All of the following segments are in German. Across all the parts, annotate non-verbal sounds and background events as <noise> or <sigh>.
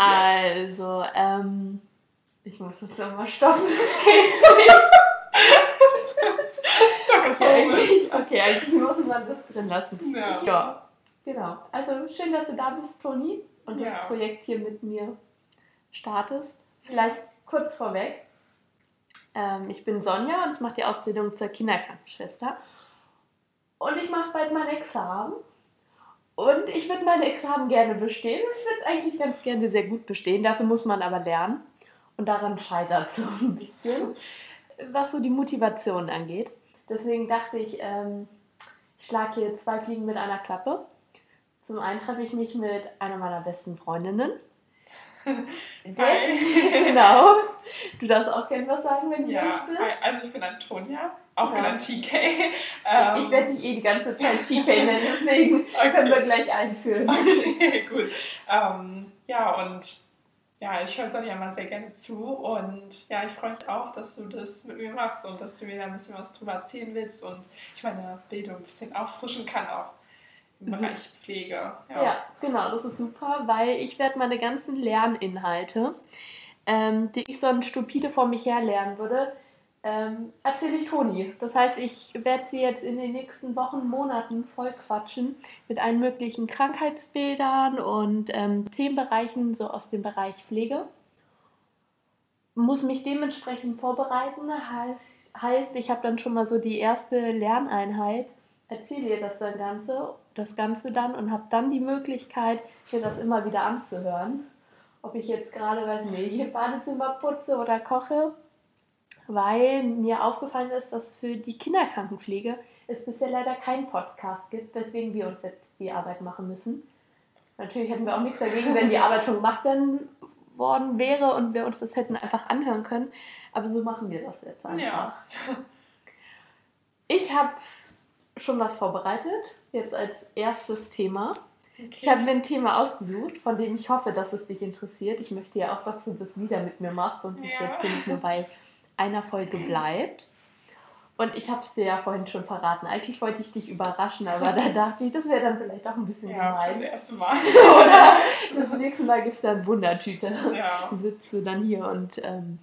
Also, ähm, ich muss jetzt nochmal stoppen. <laughs> okay, eigentlich, okay, eigentlich muss man das drin lassen. Ja. ja. Genau. Also schön, dass du da bist, Toni, und ja. das Projekt hier mit mir startest. Vielleicht kurz vorweg. Ähm, ich bin Sonja und ich mache die Ausbildung zur Kinderkrankenschwester. Und ich mache bald mein Examen. Und ich würde meine Examen gerne bestehen. Ich würde es eigentlich ganz gerne sehr gut bestehen. Dafür muss man aber lernen. Und daran scheitert so ein bisschen, was so die Motivation angeht. Deswegen dachte ich, ähm, ich schlage hier zwei Fliegen mit einer Klappe. Zum einen treffe ich mich mit einer meiner besten Freundinnen. <laughs> Genau. Du darfst auch gerne was sagen, wenn du ja, möchtest. Also ich bin Antonia, auch ja. genannt TK. Ähm, ich werde dich eh die ganze Zeit TK nennen, <laughs> deswegen okay. können wir gleich einführen. Okay, <laughs> gut. Ähm, ja, und ja, ich höre Sonja immer sehr gerne zu und ja, ich freue mich auch, dass du das mit mir machst und dass du mir da ein bisschen was drüber erzählen willst und ich meine Bildung ein bisschen auffrischen kann auch im. Bereich Pflege. Ja. ja. genau, das ist super, weil ich werde meine ganzen Lerninhalte, ähm, die ich sonst stupide vor mich her lernen würde, ähm, erzähle ich Toni. Das heißt, ich werde sie jetzt in den nächsten Wochen, Monaten voll quatschen mit allen möglichen Krankheitsbildern und ähm, Themenbereichen so aus dem Bereich Pflege. Muss mich dementsprechend vorbereiten. Heißt, heißt ich habe dann schon mal so die erste Lerneinheit, erzähle ihr das dann Ganze, das Ganze dann und habe dann die Möglichkeit, mir das immer wieder anzuhören. Ob ich jetzt gerade, weiß nicht, Badezimmer putze oder koche weil mir aufgefallen ist, dass für die Kinderkrankenpflege es bisher leider keinen Podcast gibt, weswegen wir uns jetzt die Arbeit machen müssen. Natürlich hätten wir auch nichts dagegen, wenn die Arbeit schon gemacht werden worden wäre und wir uns das hätten einfach anhören können. Aber so machen wir das jetzt einfach. Ja. Ich habe schon was vorbereitet, jetzt als erstes Thema. Okay. Ich habe mir ein Thema ausgesucht, von dem ich hoffe, dass es dich interessiert. Ich möchte ja auch, dass du das wieder mit mir machst und ja. jetzt nicht nur bei einer Folge bleibt. Und ich habe es dir ja vorhin schon verraten. Eigentlich wollte ich dich überraschen, aber da <laughs> dachte ich, das wäre dann vielleicht auch ein bisschen ja, gemein. Das erste Mal. <laughs> Oder das nächste Mal gibt es dann Wundertüte. Ja. Sitzt du dann hier und ähm,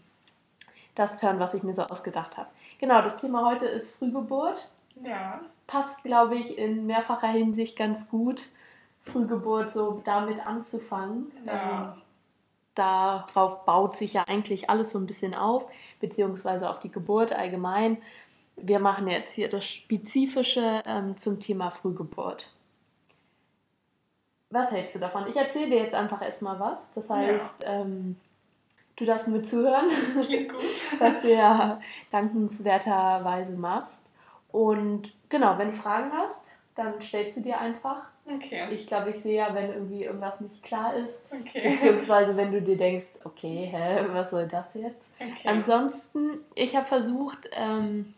das hören, was ich mir so ausgedacht habe. Genau, das Thema heute ist Frühgeburt. Ja. Passt, glaube ich, in mehrfacher Hinsicht ganz gut, Frühgeburt so damit anzufangen. Ja. Ähm, darauf baut sich ja eigentlich alles so ein bisschen auf, beziehungsweise auf die Geburt allgemein. Wir machen jetzt hier das Spezifische ähm, zum Thema Frühgeburt. Was hältst du davon? Ich erzähle dir jetzt einfach erstmal was. Das heißt, ja. ähm, du darfst mir zuhören, was <laughs> du ja dankenswerterweise machst. Und genau, wenn du Fragen hast, dann stellst du dir einfach Okay. Ich glaube, ich sehe ja, wenn irgendwie irgendwas nicht klar ist. Okay. Beziehungsweise wenn du dir denkst, okay, hä, was soll das jetzt? Okay. Ansonsten, ich habe versucht, ähm,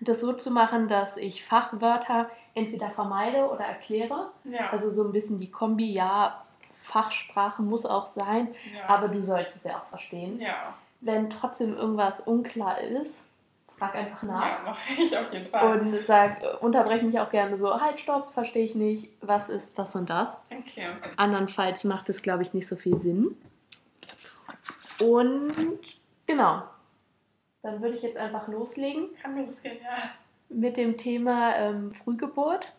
das so zu machen, dass ich Fachwörter entweder vermeide oder erkläre. Ja. Also so ein bisschen die Kombi, ja, Fachsprache muss auch sein, ja. aber du sollst es ja auch verstehen. Ja. Wenn trotzdem irgendwas unklar ist, frag einfach nach. Ja, mache ich auf jeden Fall. Und sag, unterbreche mich auch gerne so, halt, stopp, verstehe ich nicht, was ist das und das. Okay. Andernfalls macht es, glaube ich, nicht so viel Sinn. Und genau, dann würde ich jetzt einfach loslegen. Kann losgehen, ja. Mit dem Thema ähm, Frühgeburt,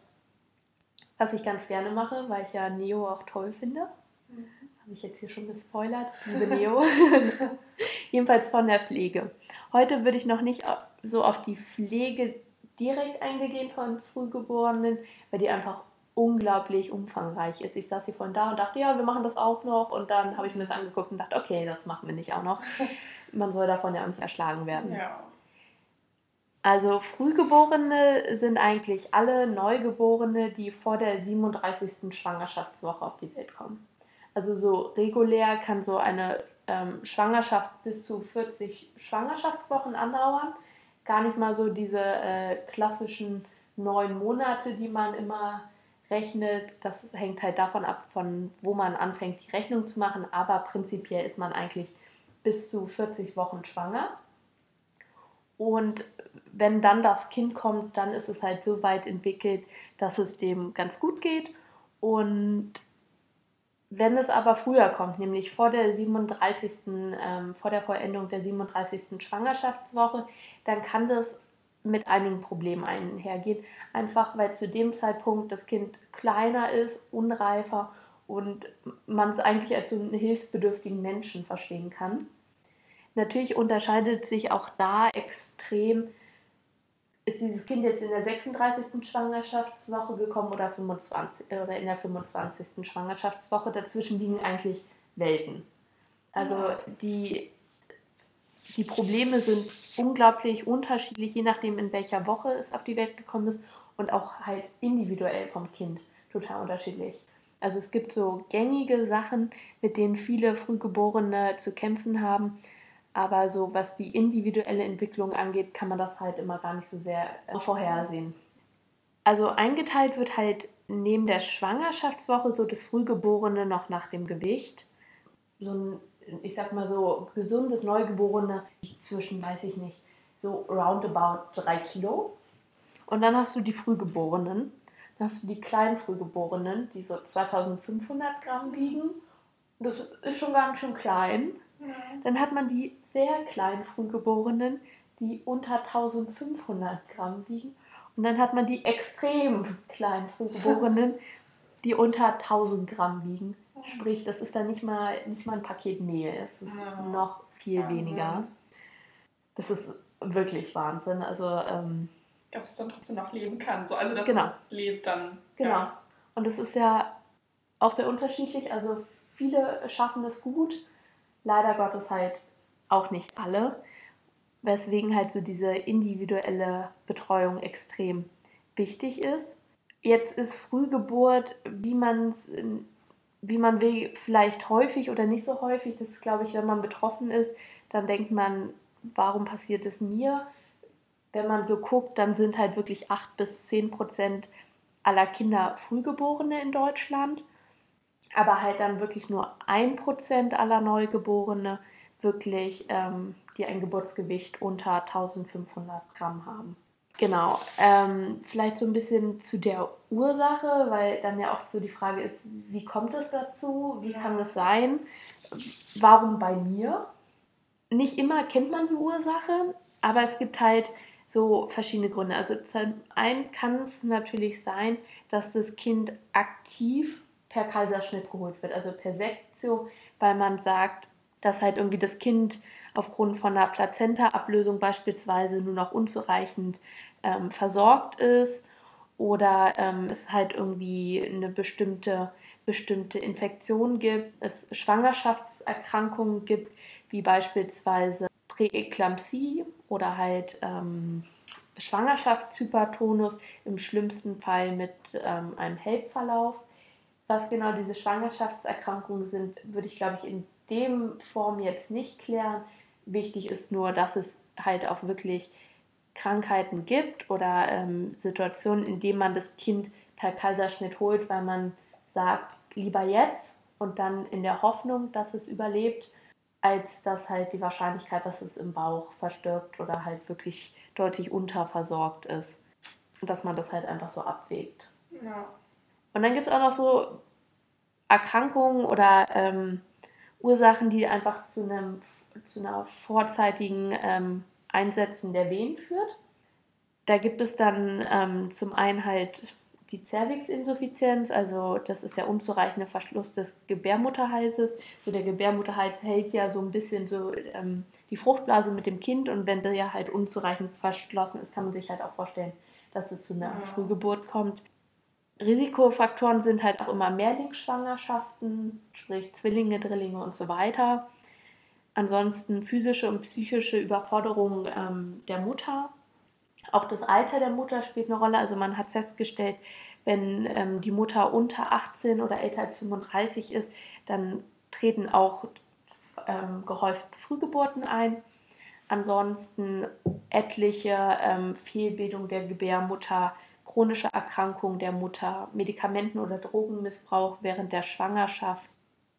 was ich ganz gerne mache, weil ich ja Neo auch toll finde. Habe ich jetzt hier schon gespoilert, liebe Neo. <laughs> Jedenfalls von der Pflege. Heute würde ich noch nicht so auf die Pflege direkt eingehen von Frühgeborenen, weil die einfach unglaublich umfangreich ist. Ich saß hier von da und dachte, ja, wir machen das auch noch. Und dann habe ich mir das angeguckt und dachte, okay, das machen wir nicht auch noch. <laughs> Man soll davon ja auch nicht erschlagen werden. Ja. Also Frühgeborene sind eigentlich alle Neugeborene, die vor der 37. Schwangerschaftswoche auf die Welt kommen. Also so regulär kann so eine ähm, Schwangerschaft bis zu 40 Schwangerschaftswochen andauern. Gar nicht mal so diese äh, klassischen neun Monate, die man immer rechnet. Das hängt halt davon ab, von wo man anfängt, die Rechnung zu machen. Aber prinzipiell ist man eigentlich bis zu 40 Wochen schwanger. Und wenn dann das Kind kommt, dann ist es halt so weit entwickelt, dass es dem ganz gut geht. Und Wenn es aber früher kommt, nämlich vor der 37. Ähm, vor der Vollendung der 37. Schwangerschaftswoche, dann kann das mit einigen Problemen einhergehen. Einfach weil zu dem Zeitpunkt das Kind kleiner ist, unreifer und man es eigentlich als so einen hilfsbedürftigen Menschen verstehen kann. Natürlich unterscheidet sich auch da extrem, ist dieses Kind jetzt in der 36. Schwangerschaftswoche gekommen oder, 25, oder in der 25. Schwangerschaftswoche. Dazwischen liegen eigentlich Welten. Also die die Probleme sind unglaublich unterschiedlich, je nachdem, in welcher Woche es auf die Welt gekommen ist und auch halt individuell vom Kind total unterschiedlich. Also es gibt so gängige Sachen, mit denen viele Frühgeborene zu kämpfen haben, aber so was die individuelle Entwicklung angeht, kann man das halt immer gar nicht so sehr äh, vorhersehen. Also eingeteilt wird halt neben der Schwangerschaftswoche so das Frühgeborene noch nach dem Gewicht. So ein ich sag mal so, gesundes Neugeborene zwischen, weiß ich nicht, so roundabout drei Kilo. Und dann hast du die Frühgeborenen. Dann hast du die kleinen Frühgeborenen, die so 2500 Gramm wiegen. Das ist schon ganz schön klein. Dann hat man die sehr kleinen Frühgeborenen, die unter 1500 Gramm wiegen. Und dann hat man die extrem kleinen Frühgeborenen, <laughs> die unter 1000 Gramm wiegen. Sprich, das ist dann nicht mal, nicht mal ein Paket Mehl, es ist ja. noch viel Wahnsinn. weniger. Das ist wirklich Wahnsinn. Also, ähm, dass es dann trotzdem noch leben kann. So, also, dass genau. es lebt dann. Genau. Ja. Und das ist ja auch sehr unterschiedlich. Also, viele schaffen es gut. Leider Gottes halt auch nicht alle. Weswegen halt so diese individuelle Betreuung extrem wichtig ist. Jetzt ist Frühgeburt, wie man es wie man will, vielleicht häufig oder nicht so häufig. Das ist, glaube ich, wenn man betroffen ist, dann denkt man, warum passiert es mir? Wenn man so guckt, dann sind halt wirklich 8 bis 10 Prozent aller Kinder Frühgeborene in Deutschland. Aber halt dann wirklich nur 1 Prozent aller Neugeborene wirklich, ähm, die ein Geburtsgewicht unter 1500 Gramm haben. Genau. Ähm, vielleicht so ein bisschen zu der Ursache, weil dann ja oft so die Frage ist, wie kommt es dazu? Wie kann es sein? Warum bei mir? Nicht immer kennt man die Ursache, aber es gibt halt so verschiedene Gründe. Also zum einen kann es natürlich sein, dass das Kind aktiv per Kaiserschnitt geholt wird, also per Sektio, weil man sagt, dass halt irgendwie das Kind aufgrund von einer Plazenta-Ablösung beispielsweise nur noch unzureichend ähm, versorgt ist oder ähm, es halt irgendwie eine bestimmte, bestimmte Infektion gibt, es Schwangerschaftserkrankungen gibt, wie beispielsweise Präeklampsie oder halt ähm, Schwangerschaftshypertonus, im schlimmsten Fall mit ähm, einem HELP-Verlauf. Was genau diese Schwangerschaftserkrankungen sind, würde ich glaube ich in dem Form jetzt nicht klären. Wichtig ist nur, dass es halt auch wirklich Krankheiten gibt oder ähm, Situationen, in denen man das Kind per Kaiserschnitt holt, weil man sagt, lieber jetzt und dann in der Hoffnung, dass es überlebt, als dass halt die Wahrscheinlichkeit, dass es im Bauch verstirbt oder halt wirklich deutlich unterversorgt ist. Und dass man das halt einfach so abwägt. Ja. Und dann gibt es auch noch so Erkrankungen oder ähm, Ursachen, die einfach zu, einem, zu einer vorzeitigen ähm, Einsetzen der Wehen führt. Da gibt es dann ähm, zum einen halt die Zervixinsuffizienz, also das ist der unzureichende Verschluss des Gebärmutterhalses. So der Gebärmutterhals hält ja so ein bisschen so ähm, die Fruchtblase mit dem Kind und wenn der ja halt unzureichend verschlossen ist, kann man sich halt auch vorstellen, dass es zu einer ja. Frühgeburt kommt. Risikofaktoren sind halt auch immer Mehrlingsschwangerschaften, sprich Zwillinge, Drillinge und so weiter. Ansonsten physische und psychische Überforderung ähm, der Mutter. Auch das Alter der Mutter spielt eine Rolle. Also man hat festgestellt, wenn ähm, die Mutter unter 18 oder älter als 35 ist, dann treten auch ähm, gehäuft Frühgeburten ein. Ansonsten etliche ähm, Fehlbildung der Gebärmutter, chronische Erkrankungen der Mutter, Medikamenten- oder Drogenmissbrauch während der Schwangerschaft,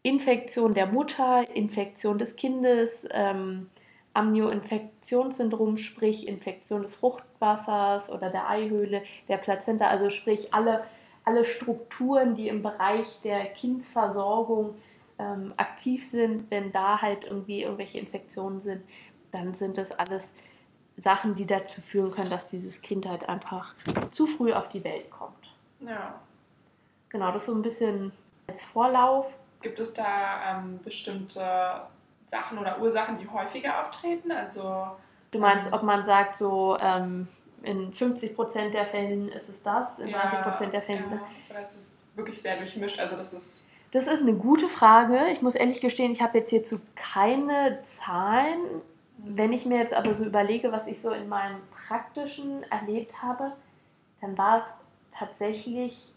Infektion der Mutter, Infektion des Kindes, ähm, Amnioinfektionssyndrom, sprich Infektion des Fruchtwassers oder der Eihöhle, der Plazenta, also sprich alle alle Strukturen, die im Bereich der Kindsversorgung ähm, aktiv sind, wenn da halt irgendwie irgendwelche Infektionen sind, dann sind das alles Sachen, die dazu führen können, dass dieses Kind halt einfach zu früh auf die Welt kommt. Ja. Genau, das ist so ein bisschen als Vorlauf. Gibt es da ähm, bestimmte Sachen oder Ursachen, die häufiger auftreten? Also Du meinst, ob man sagt, so ähm, in 50 Prozent der Fällen ist es das, in ja, 30 Prozent der Fälle. Ja, oder ist es wirklich sehr durchmischt? Also das ist. Das ist eine gute Frage. Ich muss ehrlich gestehen, ich habe jetzt hierzu keine Zahlen. Wenn ich mir jetzt aber so überlege, was ich so in meinem praktischen erlebt habe, dann war es tatsächlich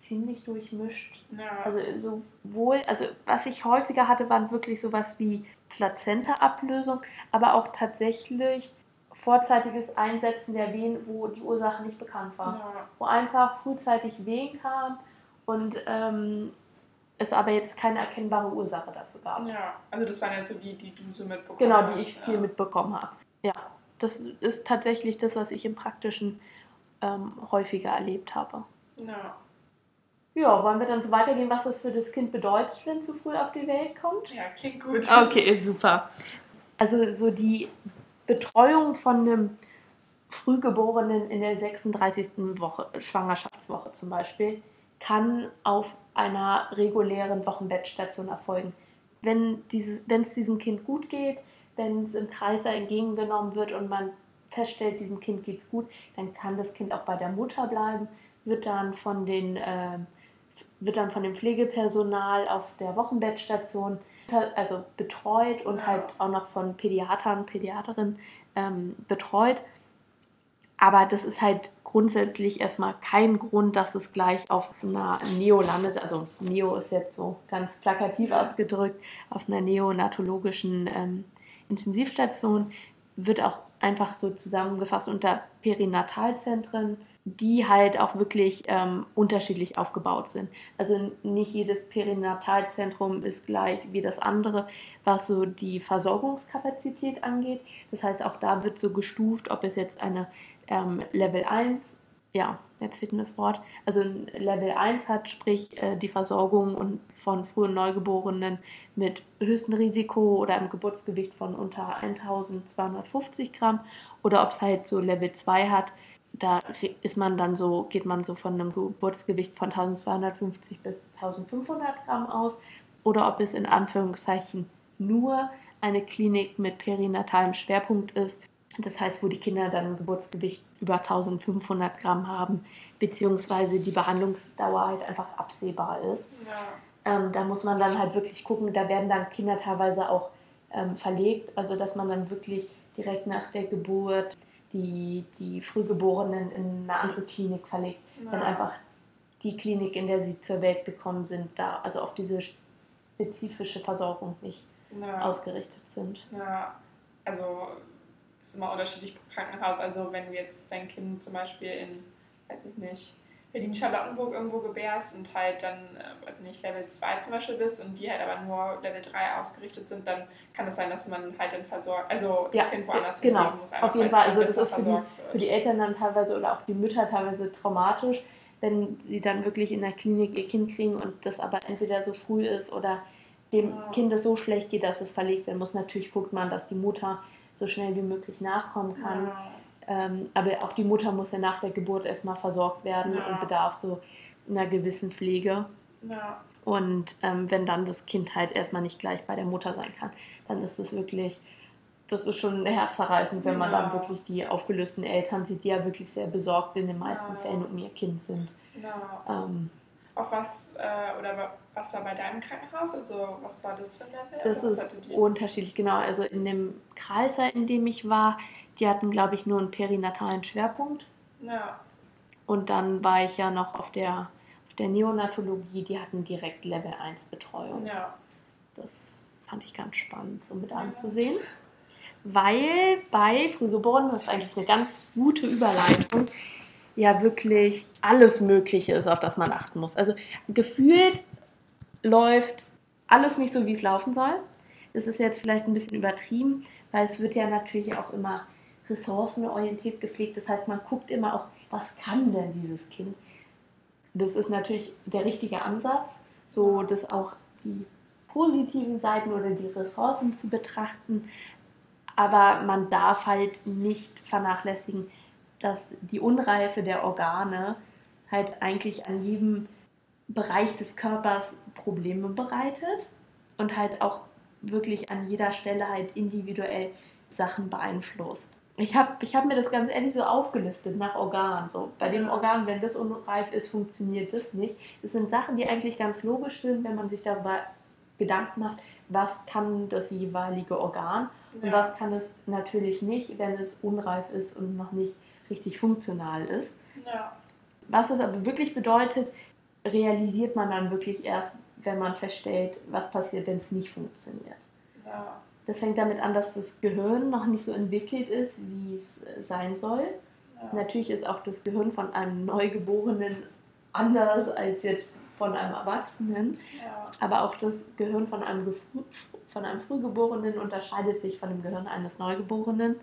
ziemlich durchmischt. Ja. Also sowohl, also was ich häufiger hatte, waren wirklich sowas wie Plazenta-Ablösung, aber auch tatsächlich vorzeitiges Einsetzen der Wehen, wo die Ursache nicht bekannt war. Ja. Wo einfach frühzeitig Wehen kam und ähm, es aber jetzt keine erkennbare Ursache dafür gab. Ja, also das waren ja so die, die du so mitbekommen genau, hast. Genau, die ich ja. viel mitbekommen habe. Ja, das ist tatsächlich das, was ich im Praktischen ähm, häufiger erlebt habe. Ja. Ja, wollen wir dann so weitergehen, was das für das Kind bedeutet, wenn es zu früh auf die Welt kommt? Ja, klingt gut. Okay, super. Also so die Betreuung von einem Frühgeborenen in der 36. Woche, Schwangerschaftswoche zum Beispiel, kann auf einer regulären Wochenbettstation erfolgen. Wenn, dieses, wenn es diesem Kind gut geht, wenn es im Kreis entgegengenommen wird und man feststellt, diesem Kind geht es gut, dann kann das Kind auch bei der Mutter bleiben, wird dann von den äh, wird dann von dem Pflegepersonal auf der Wochenbettstation also betreut und halt auch noch von Pädiatern, Pädiaterinnen ähm, betreut. Aber das ist halt grundsätzlich erstmal kein Grund, dass es gleich auf einer Neo landet. Also Neo ist jetzt so ganz plakativ ausgedrückt, auf einer neonatologischen ähm, Intensivstation wird auch einfach so zusammengefasst unter Perinatalzentren die halt auch wirklich ähm, unterschiedlich aufgebaut sind. Also nicht jedes Perinatalzentrum ist gleich wie das andere, was so die Versorgungskapazität angeht. Das heißt, auch da wird so gestuft, ob es jetzt eine ähm, Level 1, ja, jetzt fehlt mir das Wort, also Level 1 hat, sprich äh, die Versorgung von frühen Neugeborenen mit höchstem Risiko oder einem Geburtsgewicht von unter 1250 Gramm oder ob es halt so Level 2 hat, da ist man dann so, geht man so von einem Geburtsgewicht von 1250 bis 1500 Gramm aus oder ob es in Anführungszeichen nur eine Klinik mit perinatalem Schwerpunkt ist. Das heißt, wo die Kinder dann ein Geburtsgewicht über 1500 Gramm haben, beziehungsweise die Behandlungsdauer halt einfach absehbar ist. Ja. Ähm, da muss man dann halt wirklich gucken, da werden dann Kinder teilweise auch ähm, verlegt, also dass man dann wirklich direkt nach der Geburt die, die Frühgeborenen in eine andere Klinik verlegt, ja. wenn einfach die Klinik, in der sie zur Welt gekommen sind, da also auf diese spezifische Versorgung nicht ja. ausgerichtet sind. Ja, also ist immer unterschiedlich pro Krankenhaus. Also wenn du jetzt dein Kind zum Beispiel in, weiß ich nicht, Berlin-Charlottenburg irgendwo gebärst und halt dann, weiß nicht, Level 2 zum Beispiel bist und die halt aber nur Level 3 ausgerichtet sind, dann kann es sein, dass man halt dann versorgt, also das ja, Kind woanders genau. muss. Auf jeden Fall, also das ist für die, für die Eltern dann teilweise oder auch die Mütter teilweise traumatisch, wenn sie dann wirklich in der Klinik ihr Kind kriegen und das aber entweder so früh ist oder dem ja. Kind es so schlecht geht, dass es verlegt werden muss. Natürlich guckt man, dass die Mutter so schnell wie möglich nachkommen kann. Ja ähm, aber auch die Mutter muss ja nach der Geburt erstmal versorgt werden ja. und bedarf so einer gewissen Pflege. Ja. Und ähm, wenn dann das Kind halt erstmal nicht gleich bei der Mutter sein kann, dann ist es wirklich, das ist schon herzzerreißend, wenn man dann wirklich die aufgelösten Eltern sieht, die ja wirklich sehr besorgt in den meisten Fällen um ihr Kind sind. Ähm, auch was, äh, oder was war bei deinem Krankenhaus? Also was war das für ein Level? Das ist unterschiedlich, genau. Also in dem Kreis, in dem ich war, die hatten, glaube ich, nur einen perinatalen Schwerpunkt. Ja. Und dann war ich ja noch auf der, auf der Neonatologie, die hatten direkt Level 1 Betreuung. Ja. Das fand ich ganz spannend, so mit ja. anzusehen. Weil bei Frühgeborenen, das ist eigentlich eine ganz gute Überleitung, ja wirklich alles Mögliche ist, auf das man achten muss. Also gefühlt läuft alles nicht so, wie es laufen soll. Das ist jetzt vielleicht ein bisschen übertrieben, weil es wird ja natürlich auch immer ressourcenorientiert gepflegt. Das heißt, man guckt immer auch, was kann denn dieses Kind? das ist natürlich der richtige Ansatz, so dass auch die positiven Seiten oder die Ressourcen zu betrachten. Aber man darf halt nicht vernachlässigen, dass die Unreife der Organe halt eigentlich an jedem Bereich des Körpers Probleme bereitet und halt auch wirklich an jeder Stelle halt individuell Sachen beeinflusst. Ich habe ich hab mir das ganz ehrlich so aufgelistet nach Organ. So, bei dem Organ, wenn das unreif ist, funktioniert das nicht. Das sind Sachen, die eigentlich ganz logisch sind, wenn man sich darüber Gedanken macht, was kann das jeweilige Organ und ja. was kann es natürlich nicht, wenn es unreif ist und noch nicht richtig funktional ist. Ja. Was es aber wirklich bedeutet, realisiert man dann wirklich erst, wenn man feststellt, was passiert, wenn es nicht funktioniert. Ja. Das fängt damit an, dass das Gehirn noch nicht so entwickelt ist, wie es äh, sein soll. Ja. Natürlich ist auch das Gehirn von einem Neugeborenen anders als jetzt von einem Erwachsenen. Ja. Aber auch das Gehirn von einem, von einem Frühgeborenen unterscheidet sich von dem Gehirn eines Neugeborenen.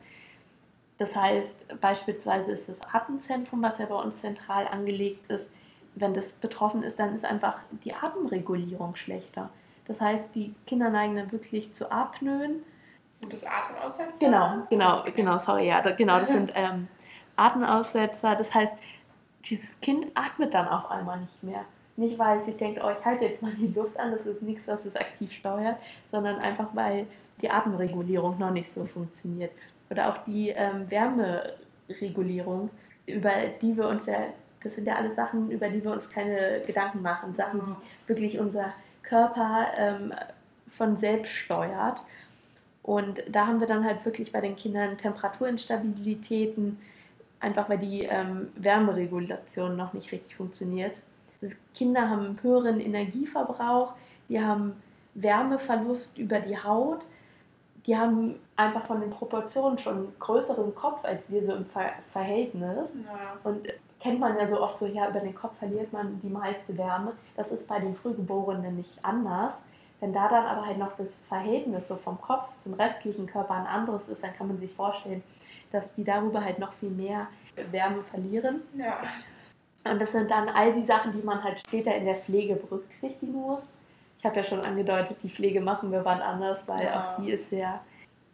Das heißt, beispielsweise ist das Atemzentrum, was ja bei uns zentral angelegt ist, wenn das betroffen ist, dann ist einfach die Atemregulierung schlechter. Das heißt, die Kinder neigen dann wirklich zu Apnoen. Und das Atemaussetzer? Genau, genau, genau, sorry, ja, genau, das <laughs> sind ähm, Atemaussetzer. Das heißt, dieses Kind atmet dann auf einmal nicht mehr. Nicht, weil es sich denkt, oh, ich halte jetzt mal die Luft an, das ist nichts, was es aktiv steuert, sondern einfach, weil die Atemregulierung noch nicht so funktioniert. Oder auch die ähm, Wärmeregulierung, über die wir uns ja das sind ja alles Sachen, über die wir uns keine Gedanken machen. Sachen, die wirklich unser Körper ähm, von selbst steuert. Und da haben wir dann halt wirklich bei den Kindern Temperaturinstabilitäten, einfach weil die ähm, Wärmeregulation noch nicht richtig funktioniert. Die Kinder haben einen höheren Energieverbrauch, die haben Wärmeverlust über die Haut, die haben einfach von den Proportionen schon einen größeren Kopf als wir so im Ver Verhältnis. Ja. Und kennt man ja so oft so, ja, über den Kopf verliert man die meiste Wärme. Das ist bei den Frühgeborenen nicht anders. Wenn da dann aber halt noch das Verhältnis so vom Kopf zum restlichen Körper ein anderes ist, dann kann man sich vorstellen, dass die darüber halt noch viel mehr Wärme verlieren. Ja. Und das sind dann all die Sachen, die man halt später in der Pflege berücksichtigen muss. Ich habe ja schon angedeutet, die Pflege machen wir wann anders, weil ja. auch die ist sehr,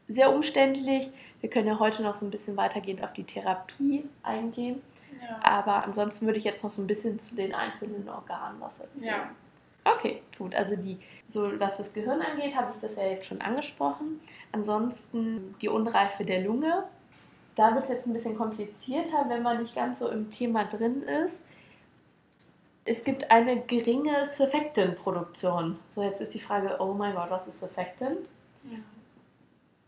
sehr umständlich. Wir können ja heute noch so ein bisschen weitergehend auf die Therapie eingehen. Aber ansonsten würde ich jetzt noch so ein bisschen zu den einzelnen Organen was erzählen. Ja. Okay, gut. Also die, so was das Gehirn angeht, habe ich das ja jetzt schon angesprochen. Ansonsten die Unreife der Lunge. Da wird es jetzt ein bisschen komplizierter, wenn man nicht ganz so im Thema drin ist. Es gibt eine geringe Surfactant-Produktion. So, jetzt ist die Frage, oh mein Gott, was ist Surfactant? Ja.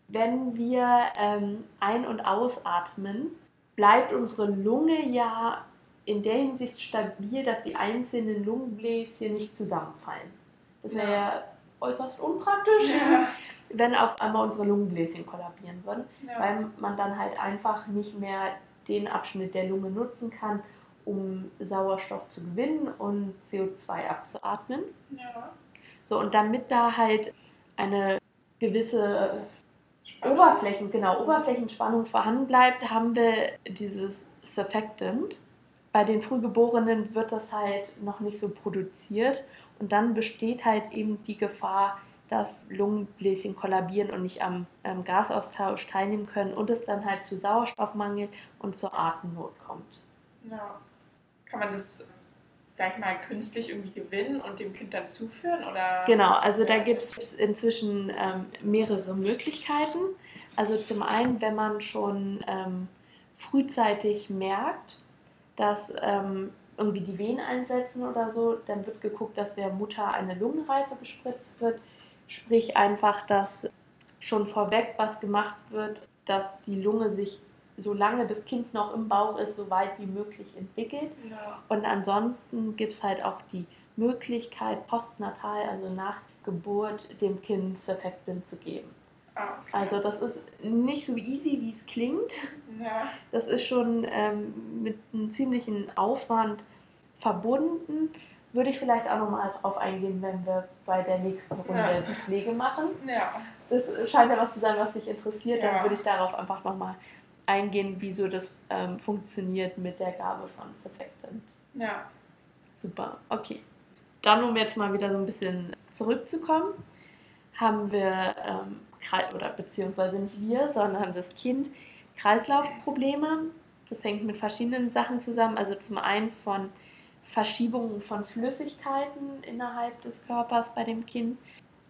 Wenn wir ähm, ein- und ausatmen, bleibt unsere Lunge ja in der Hinsicht stabil, dass die einzelnen Lungenbläschen nicht zusammenfallen. Das wäre ja. ja äußerst unpraktisch, ja. <laughs> wenn auf einmal unsere Lungenbläschen kollabieren würden, weil man dann halt einfach nicht mehr den Abschnitt der Lunge nutzen kann, um Sauerstoff zu gewinnen und CO2 abzuatmen. So, und damit da halt eine gewisse Oberflächen, genau, Oberflächenspannung vorhanden bleibt, haben wir dieses Surfactant. Bei den Frühgeborenen wird das halt noch nicht so produziert und dann besteht halt eben die Gefahr, dass Lungenbläschen kollabieren und nicht am ähm, Gasaustausch teilnehmen können und es dann halt zu Sauerstoffmangel und zur Atemnot kommt. Ja. Kann man das sag ich mal, künstlich irgendwie gewinnen und dem Kind dann zuführen? Oder genau, also da gibt es inzwischen ähm, mehrere Möglichkeiten. Also zum einen, wenn man schon ähm, frühzeitig merkt, dass ähm, irgendwie die Venen einsetzen oder so, dann wird geguckt, dass der Mutter eine Lungenreife gespritzt wird. Sprich einfach, dass schon vorweg was gemacht wird, dass die Lunge sich solange das Kind noch im Bauch ist, so weit wie möglich entwickelt. Ja. Und ansonsten gibt es halt auch die Möglichkeit, postnatal, also nach Geburt, dem Kind Surfactant zu geben. Ah, okay. Also das ist nicht so easy, wie es klingt. Ja. Das ist schon ähm, mit einem ziemlichen Aufwand verbunden. Würde ich vielleicht auch nochmal drauf eingehen, wenn wir bei der nächsten Runde ja. Pflege machen. Ja. Das scheint ja was zu sein, was dich interessiert. Dann würde ich darauf einfach nochmal eingehen, wieso das ähm, funktioniert mit der Gabe von Surfactant. Ja. Super, okay. Dann, um jetzt mal wieder so ein bisschen zurückzukommen, haben wir, ähm, oder beziehungsweise nicht wir, sondern das Kind, Kreislaufprobleme. Das hängt mit verschiedenen Sachen zusammen. Also zum einen von Verschiebungen von Flüssigkeiten innerhalb des Körpers bei dem Kind.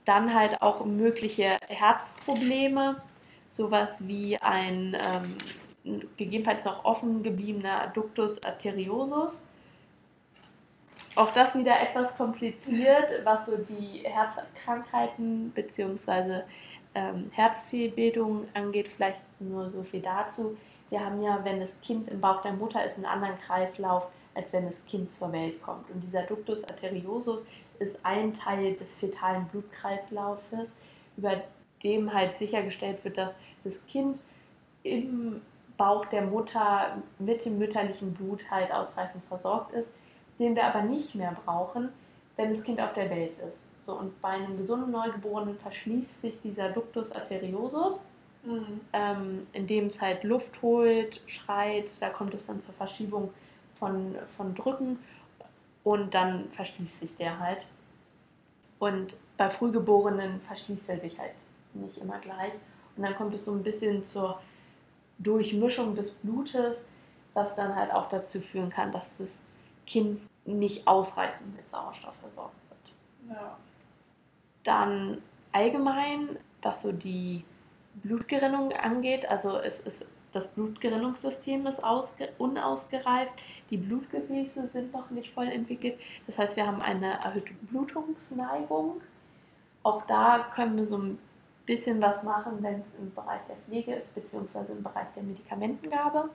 Dann halt auch mögliche Herzprobleme, sowas wie ein ähm, gegebenenfalls noch offen gebliebener Ductus arteriosus. Auch das wieder etwas kompliziert, was so die Herzkrankheiten bzw. Ähm, Herzfehlbildung angeht. Vielleicht nur so viel dazu. Wir haben ja, wenn das Kind im Bauch der Mutter ist, einen anderen Kreislauf als wenn das Kind zur Welt kommt. Und dieser Ductus arteriosus ist ein Teil des fetalen Blutkreislaufes, über dem halt sichergestellt wird, dass das Kind im Bauch der Mutter mit dem mütterlichen Blut halt ausreichend versorgt ist, den wir aber nicht mehr brauchen, wenn das Kind auf der Welt ist. So, und bei einem gesunden Neugeborenen verschließt sich dieser Ductus arteriosus, mhm. ähm, indem es halt Luft holt, schreit, da kommt es dann zur Verschiebung von, von Drücken und dann verschließt sich der halt. Und bei Frühgeborenen verschließt er sich halt nicht immer gleich. Und dann kommt es so ein bisschen zur Durchmischung des Blutes, was dann halt auch dazu führen kann, dass das Kind nicht ausreichend mit Sauerstoff versorgt wird. Ja. Dann allgemein, was so die Blutgerinnung angeht, also es ist das Blutgerinnungssystem ist unausgereift, die Blutgefäße sind noch nicht voll entwickelt. Das heißt, wir haben eine erhöhte Blutungsneigung. Auch da können wir so ein bisschen was machen, wenn es im Bereich der Pflege ist, beziehungsweise im Bereich der Medikamentengabe.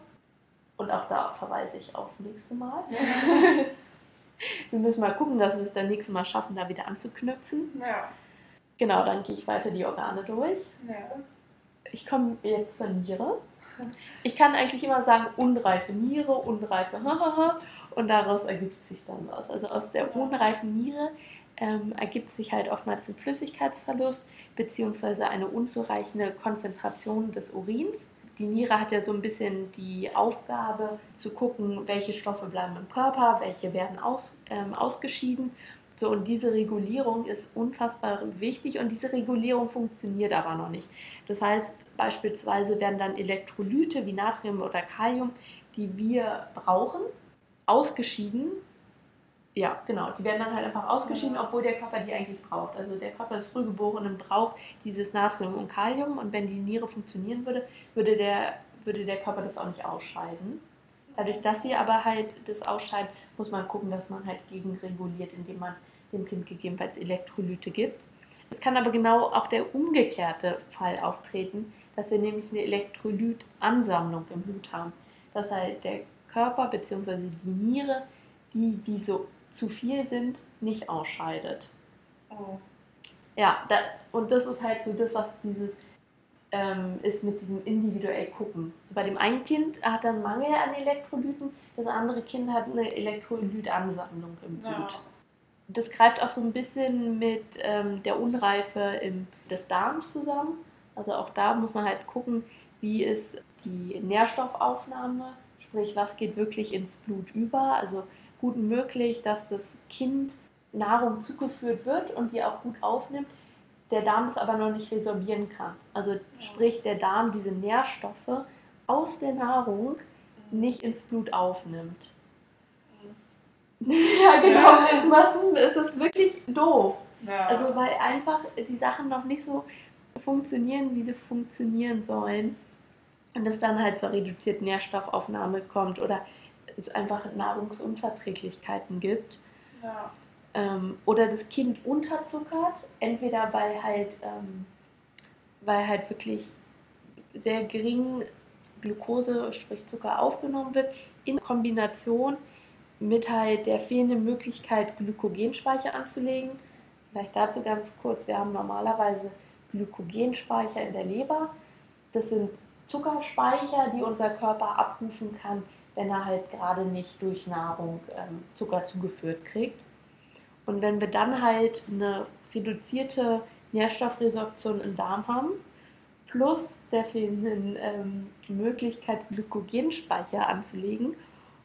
Und auch da verweise ich auf nächste Mal. <laughs> wir müssen mal gucken, dass wir es dann nächste Mal schaffen, da wieder anzuknüpfen. Ja. Genau, dann gehe ich weiter die Organe durch. Ja. Ich komme jetzt zur Niere. Ich kann eigentlich immer sagen, unreife Niere, unreife Hahaha <laughs> und daraus ergibt sich dann was. Also aus der unreifen Niere ähm, ergibt sich halt oftmals ein Flüssigkeitsverlust beziehungsweise eine unzureichende Konzentration des Urins. Die Niere hat ja so ein bisschen die Aufgabe zu gucken, welche Stoffe bleiben im Körper, welche werden aus, ähm, ausgeschieden. So, und diese Regulierung ist unfassbar wichtig und diese Regulierung funktioniert aber noch nicht. Das heißt, Beispielsweise werden dann Elektrolyte wie Natrium oder Kalium, die wir brauchen, ausgeschieden. Ja, genau, die werden dann halt einfach ausgeschieden, obwohl der Körper die eigentlich braucht. Also der Körper des Frühgeborenen braucht dieses Natrium und Kalium und wenn die Niere funktionieren würde, würde der, würde der Körper das auch nicht ausscheiden. Dadurch, dass sie aber halt das ausscheidet, muss man gucken, dass man halt gegenreguliert, indem man dem Kind gegebenenfalls Elektrolyte gibt. Es kann aber genau auch der umgekehrte Fall auftreten, dass wir nämlich eine Elektrolytansammlung im Blut haben. Dass halt der Körper bzw. die Niere, die, die so zu viel sind, nicht ausscheidet. Oh. Ja, da, und das ist halt so das, was dieses ähm, ist mit diesem individuell gucken. So bei dem einen Kind hat er einen Mangel an Elektrolyten, das andere Kind hat eine Elektrolytansammlung im Blut. Ja. Das greift auch so ein bisschen mit ähm, der Unreife im, des Darms zusammen. Also auch da muss man halt gucken, wie ist die Nährstoffaufnahme, sprich was geht wirklich ins Blut über. Also gut möglich, dass das Kind Nahrung zugeführt wird und die auch gut aufnimmt, der Darm es aber noch nicht resorbieren kann. Also sprich der Darm diese Nährstoffe aus der Nahrung nicht ins Blut aufnimmt. <laughs> ja, genau. Was ist das wirklich doof? Ja. Also weil einfach die Sachen noch nicht so funktionieren, wie sie funktionieren sollen. Und es dann halt zur reduzierten Nährstoffaufnahme kommt oder es einfach Nahrungsunverträglichkeiten gibt. Ja. Ähm, oder das Kind unterzuckert, entweder weil halt, ähm, weil halt wirklich sehr gering Glucose, sprich Zucker aufgenommen wird, in Kombination mit halt der fehlenden Möglichkeit, Glykogenspeicher anzulegen. Vielleicht dazu ganz kurz, wir haben normalerweise Glykogenspeicher in der Leber. Das sind Zuckerspeicher, die unser Körper abrufen kann, wenn er halt gerade nicht durch Nahrung ähm, Zucker zugeführt kriegt. Und wenn wir dann halt eine reduzierte Nährstoffresorption im Darm haben, plus der fehlenden ähm, Möglichkeit, Glykogenspeicher anzulegen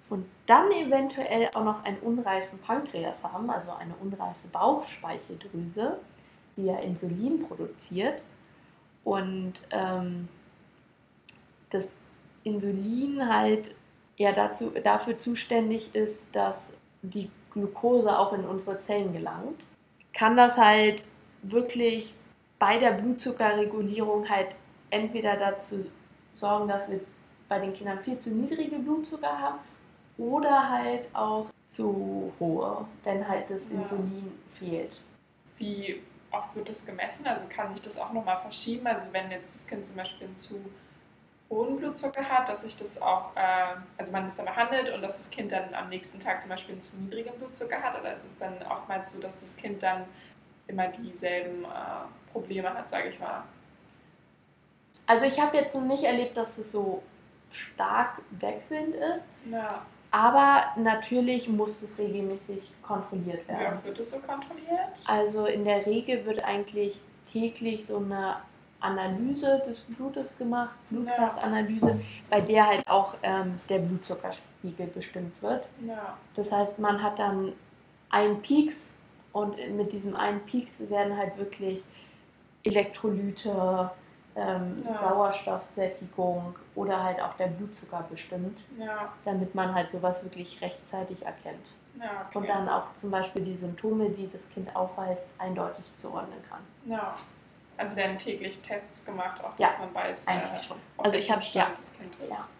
und dann eventuell auch noch einen unreifen Pankreas haben, also eine unreife Bauchspeicheldrüse, die ja Insulin produziert. Und ähm, das Insulin halt ja dazu, dafür zuständig ist, dass die Glucose auch in unsere Zellen gelangt, kann das halt wirklich bei der Blutzuckerregulierung halt entweder dazu sorgen, dass wir bei den Kindern viel zu niedrige Blutzucker haben oder halt auch zu hohe, wenn halt das ja. Insulin fehlt. Wie oft wird das gemessen? Also kann sich das auch nochmal verschieben? Also wenn jetzt das Kind zum Beispiel zu hohen Blutzucker hat, dass sich das auch, äh, also man das dann behandelt und dass das Kind dann am nächsten Tag zum Beispiel einen zu niedrigen Blutzucker hat? Oder ist es dann oftmals so, dass das Kind dann immer dieselben äh, Probleme hat, sage ich mal? Also ich habe jetzt noch nicht erlebt, dass es so stark wechselnd ist. Ja. Aber natürlich muss es regelmäßig kontrolliert werden. Ja, wird es so kontrolliert? Also in der Regel wird eigentlich täglich so eine Analyse des Blutes gemacht, Blutgasanalyse, bei der halt auch ähm, der Blutzuckerspiegel bestimmt wird. Ja. Das heißt, man hat dann einen Peaks und mit diesem einen Peaks werden halt wirklich Elektrolyte, ähm, ja. Sauerstoffsättigung oder halt auch der Blutzucker bestimmt, ja. damit man halt sowas wirklich rechtzeitig erkennt. Ja, okay. Und dann auch zum Beispiel die Symptome, die das Kind aufweist, eindeutig zuordnen kann. Ja. Also werden täglich Tests gemacht, auch dass man weiß, eigentlich äh, schon. Also ich habe ja, das Kind ist.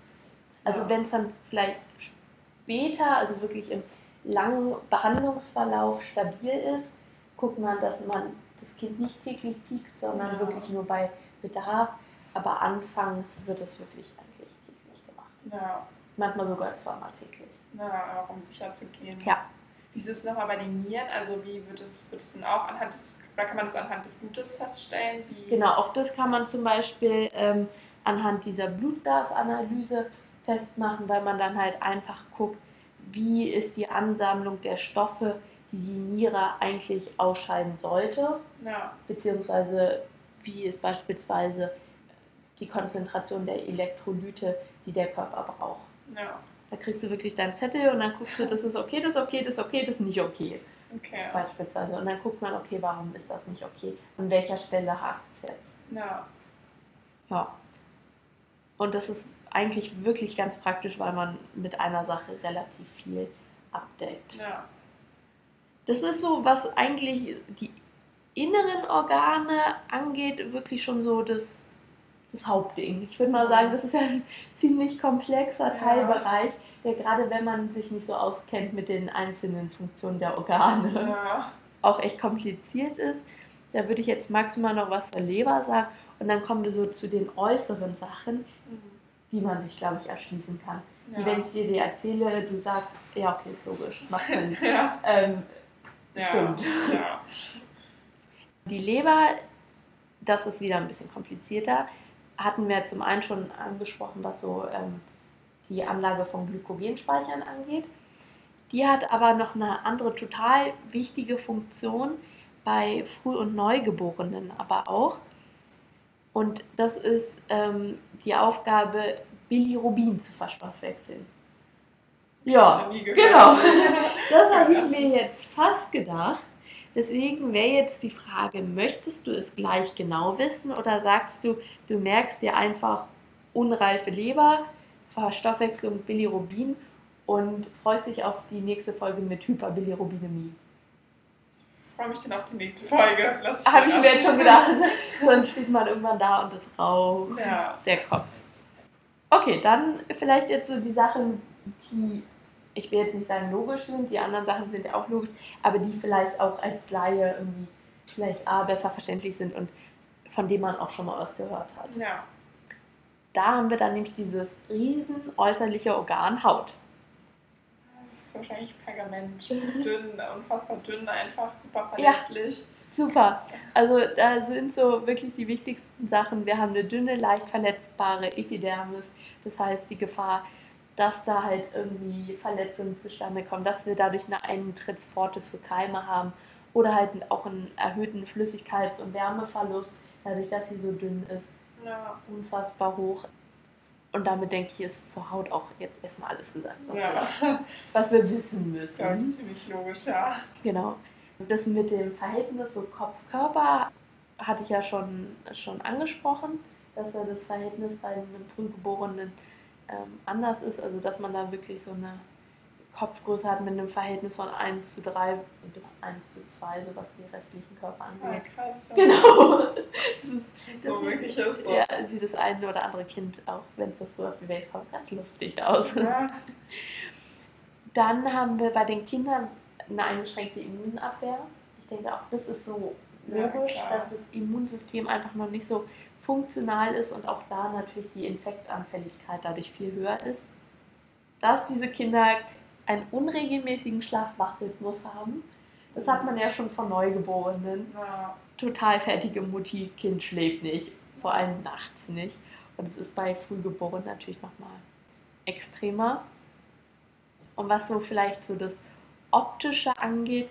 Also wenn es dann vielleicht später, also wirklich im langen Behandlungsverlauf stabil ist, guckt man, dass man das Kind nicht täglich piekst, sondern wirklich nur bei Bedarf. Aber anfangs wird es wirklich eigentlich täglich gemacht. Ja. Manchmal sogar zweimal täglich. Ja, auch um sicher zu gehen. Ja. Wie ist es nochmal bei den Nieren? Also wie wird es, wird es denn auch anhand des, oder kann man das anhand des Blutes feststellen? Wie genau, auch das kann man zum Beispiel ähm, anhand dieser Blutgasanalyse festmachen, weil man dann halt einfach guckt, wie ist die Ansammlung der Stoffe, die die Niere eigentlich ausscheiden sollte, ja. beziehungsweise wie ist beispielsweise die Konzentration der Elektrolyte, die der Körper braucht. Ja. Da kriegst du wirklich deinen Zettel und dann guckst du, das ist okay, das ist okay, das ist okay, das ist nicht okay. Okay. Beispielsweise. Und dann guckt man, okay, warum ist das nicht okay? An welcher Stelle hakt es jetzt? Ja. Ja. Und das ist eigentlich wirklich ganz praktisch, weil man mit einer Sache relativ viel abdeckt. Ja. Das ist so, was eigentlich die inneren Organe angeht, wirklich schon so das, das Hauptding. Ich würde mal sagen, das ist ja ein <laughs> ziemlich komplexer Teilbereich, der gerade wenn man sich nicht so auskennt mit den einzelnen Funktionen der Organe, ja. auch echt kompliziert ist. Da würde ich jetzt maximal noch was zur Leber sagen und dann kommen wir so zu den äußeren Sachen, mhm. die man sich, glaube ich, erschließen kann. Ja. Wie wenn ich dir die erzähle, du sagst, ja, okay, ist logisch, macht Sinn. <laughs> ja. Ähm, ja. Stimmt. Ja. Die Leber, das ist wieder ein bisschen komplizierter, hatten wir zum einen schon angesprochen, was so ähm, die Anlage von Glykogenspeichern angeht. Die hat aber noch eine andere total wichtige Funktion bei Früh- und Neugeborenen aber auch. Und das ist ähm, die Aufgabe, Bilirubin zu verstoffwechseln. Ja, genau. <laughs> Das habe ich mir jetzt fast gedacht. Deswegen wäre jetzt die Frage, möchtest du es gleich genau wissen oder sagst du, du merkst dir einfach unreife Leber, Verstoffwechslung Bilirubin und freust dich auf die nächste Folge mit Hyperbilirubinämie? Ich freue mich dann auf die nächste Folge. Habe ich mir jetzt schon gedacht. <laughs> Sonst steht man irgendwann da und es raucht ja. der Kopf. Okay, dann vielleicht jetzt so die Sachen, die ich will jetzt nicht sagen logisch sind, die anderen Sachen sind ja auch logisch, aber die vielleicht auch als Laie irgendwie vielleicht A, besser verständlich sind und von denen man auch schon mal was gehört hat. Ja. Da haben wir dann nämlich dieses riesen äußerliche Organ Haut. Das ist wahrscheinlich Pergament. <laughs> dünn, unfassbar dünn, einfach super verletzlich. Ja. Super. Also da sind so wirklich die wichtigsten Sachen. Wir haben eine dünne, leicht verletzbare Epidermis. Das heißt, die Gefahr, dass da halt irgendwie Verletzungen zustande kommen, dass wir dadurch eine Eintrittspforte für Keime haben oder halt auch einen erhöhten Flüssigkeits- und Wärmeverlust, dadurch, dass sie so dünn ist. Ja. Unfassbar hoch. Und damit denke ich, ist zur Haut auch jetzt erstmal alles gesagt, was, Ja. wir, was wir wissen Das ist, müssen. ziemlich logisch, ja. Genau. Das mit dem Verhältnis so Kopf-Körper hatte ich ja schon, schon angesprochen, dass ja das Verhältnis bei einem Frühgeborenen ähm, anders ist. Also dass man da wirklich so eine Kopfgröße hat mit einem Verhältnis von 1 zu 3 bis 1 zu 2, so was die restlichen Körper Ja, angeht. krass. <laughs> Ja. Genau. Das ist, so wirklich ist. So. ja, sieht das eine oder andere Kind, auch wenn es so früh auf die Welt kommt, ganz lustig aus. Ja. <laughs> Dann haben wir bei den Kindern eine eingeschränkte Immunabwehr. Ich denke auch, das ist so Ja, logisch, klar. dass das Immunsystem einfach noch nicht so funktional ist und auch da natürlich die Infektanfälligkeit dadurch viel höher ist. Dass diese Kinder einen unregelmäßigen Schlaf-Wach-Rhythmus haben, das hat man ja schon von Neugeborenen. Ja. Total fertige Mutti, Kind schläft nicht, vor allem nachts nicht. Und es ist bei Frühgeborenen natürlich nochmal extremer. Und was so vielleicht so das Optische angeht,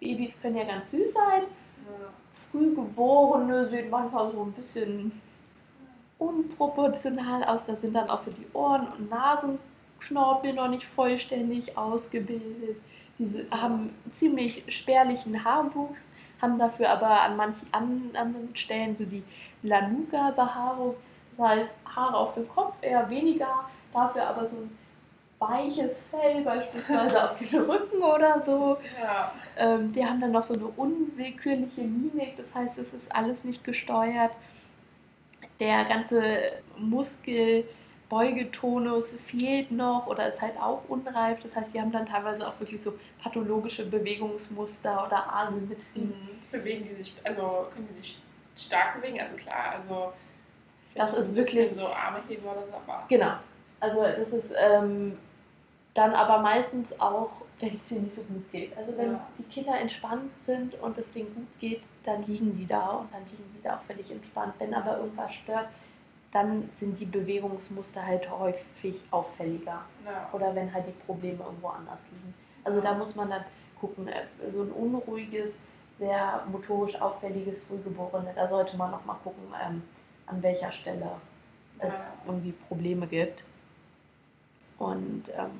Babys können ja ganz süß sein. Ja. Frühgeborene sehen manchmal so ein bisschen unproportional aus. Da sind dann auch so die Ohren- und Nasenknorpel noch nicht vollständig ausgebildet. Diese haben ziemlich spärlichen Haarwuchs, haben dafür aber an manchen anderen Stellen so die Lanuga-Behaarung. Das heißt, Haare auf dem Kopf eher weniger, dafür aber so ein weiches Fell, beispielsweise auf dem <laughs> Rücken oder so. Ja. Ähm, die haben dann noch so eine unwillkürliche Mimik, das heißt, es ist alles nicht gesteuert. Der ganze Muskelbeugetonus fehlt noch oder ist halt auch unreif. Das heißt, die haben dann teilweise auch wirklich so pathologische Bewegungsmuster oder Asymmetrien. Mhm. Bewegen die sich, also können die sich stark bewegen? Also klar, also Das ist ein bisschen wirklich- so Arme heben oder so, aber Genau. Also das ist ähm, dann aber meistens auch, wenn es ihnen nicht so gut geht. Also wenn Ja. die Kinder entspannt sind und es denen gut geht, dann liegen die da und dann liegen die da auch völlig entspannt. Wenn aber irgendwas stört, dann sind die Bewegungsmuster halt häufig auffälliger. ja. Oder wenn halt die Probleme irgendwo anders liegen. Also da muss man dann gucken, äh, so ein unruhiges, sehr motorisch auffälliges Frühgeborene, da sollte man noch mal gucken, ähm, an welcher Stelle es Ja. irgendwie Probleme gibt. Und ähm,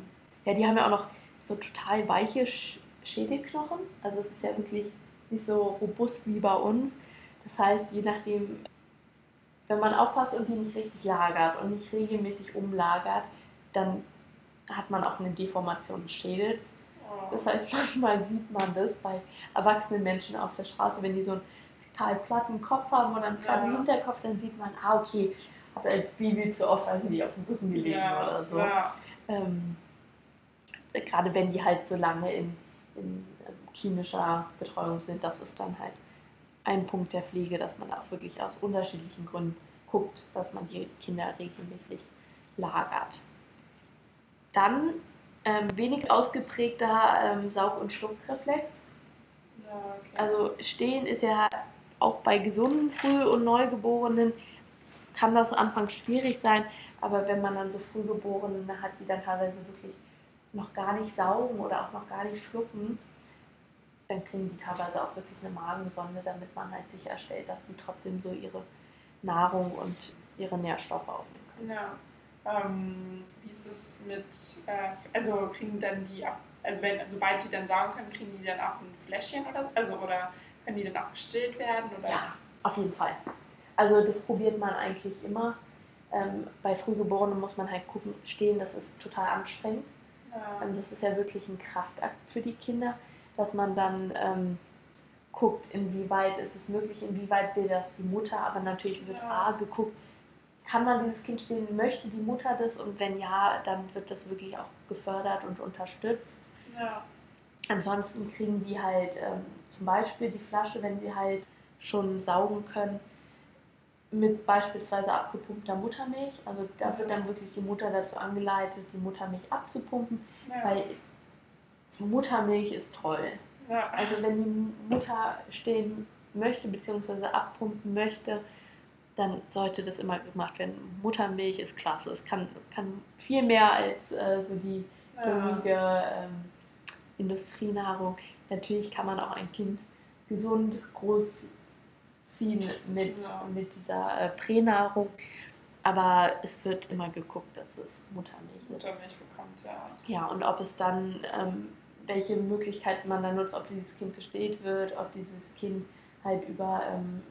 ja, die haben ja auch noch so total weiche Sch Schädelknochen. Also es ist ja wirklich nicht so robust wie bei uns. Das heißt, je nachdem, wenn man aufpasst und die nicht richtig lagert und nicht regelmäßig umlagert, dann hat man auch eine Deformation des Schädels. Oh. Das heißt, <laughs> manchmal sieht man das bei erwachsenen Menschen auf der Straße, wenn die so einen total platten Kopf haben oder einen platten Ja. Hinterkopf, dann sieht man, ah, okay, hat als Baby zu oft irgendwie auf dem Rücken gelegen ja. oder so. Ja. Ähm, gerade wenn die halt so lange in, in ähm, klinischer Betreuung sind, das ist dann halt ein Punkt der Pflege, dass man auch wirklich aus unterschiedlichen Gründen guckt, dass man die Kinder regelmäßig lagert. Dann ähm, wenig ausgeprägter ähm, Saug- und Schluckreflex. Ja, okay. Also stehen ist ja auch bei gesunden Früh- und Neugeborenen kann das anfangs schwierig sein, aber wenn man dann so Frühgeborene hat, die dann teilweise wirklich noch gar nicht saugen oder auch noch gar nicht schlucken, dann kriegen die teilweise auch wirklich eine Magensonde, damit man halt sicherstellt, dass sie trotzdem so ihre Nahrung und ihre Nährstoffe aufnehmen können. Ja. Ähm, wie ist es mit, äh, also kriegen dann die also wenn, sobald die dann saugen können, kriegen die dann auch ein Fläschchen oder also oder können die dann auch gestillt werden oder? Ja, auf jeden Fall. Also das probiert man eigentlich immer. Ähm, bei Frühgeborenen muss man halt gucken, stehen, das ist total anstrengend. Ja. Ähm, das ist ja wirklich ein Kraftakt für die Kinder, dass man dann ähm, guckt, inwieweit ist es möglich, inwieweit will das die Mutter, aber natürlich wird Ja. A geguckt, kann man dieses Kind stillen, möchte die Mutter das und wenn ja, dann wird das wirklich auch gefördert und unterstützt. ja. Ansonsten kriegen die halt ähm, zum Beispiel die Flasche, wenn sie halt schon saugen können, mit beispielsweise abgepumpter Muttermilch. Also da wird dann wirklich die Mutter dazu angeleitet, die Muttermilch abzupumpen, Ja. weil Muttermilch ist toll. ja. Also wenn die Mutter stillen möchte bzw. abpumpen möchte, dann sollte das immer gemacht werden. Muttermilch ist klasse. Es kann, kann viel mehr als äh, so die ja. gängige ähm, Industrienahrung. Natürlich kann man auch ein Kind gesund großziehen mit, Ja. mit dieser äh, Pränahrung. aber es wird immer geguckt, dass es Muttermilch ist. Muttermilch bekommt, ja. Ja, und ob es dann, ähm, welche Möglichkeiten man dann nutzt, ob dieses Kind gestillt wird, ob dieses Kind halt über ähm,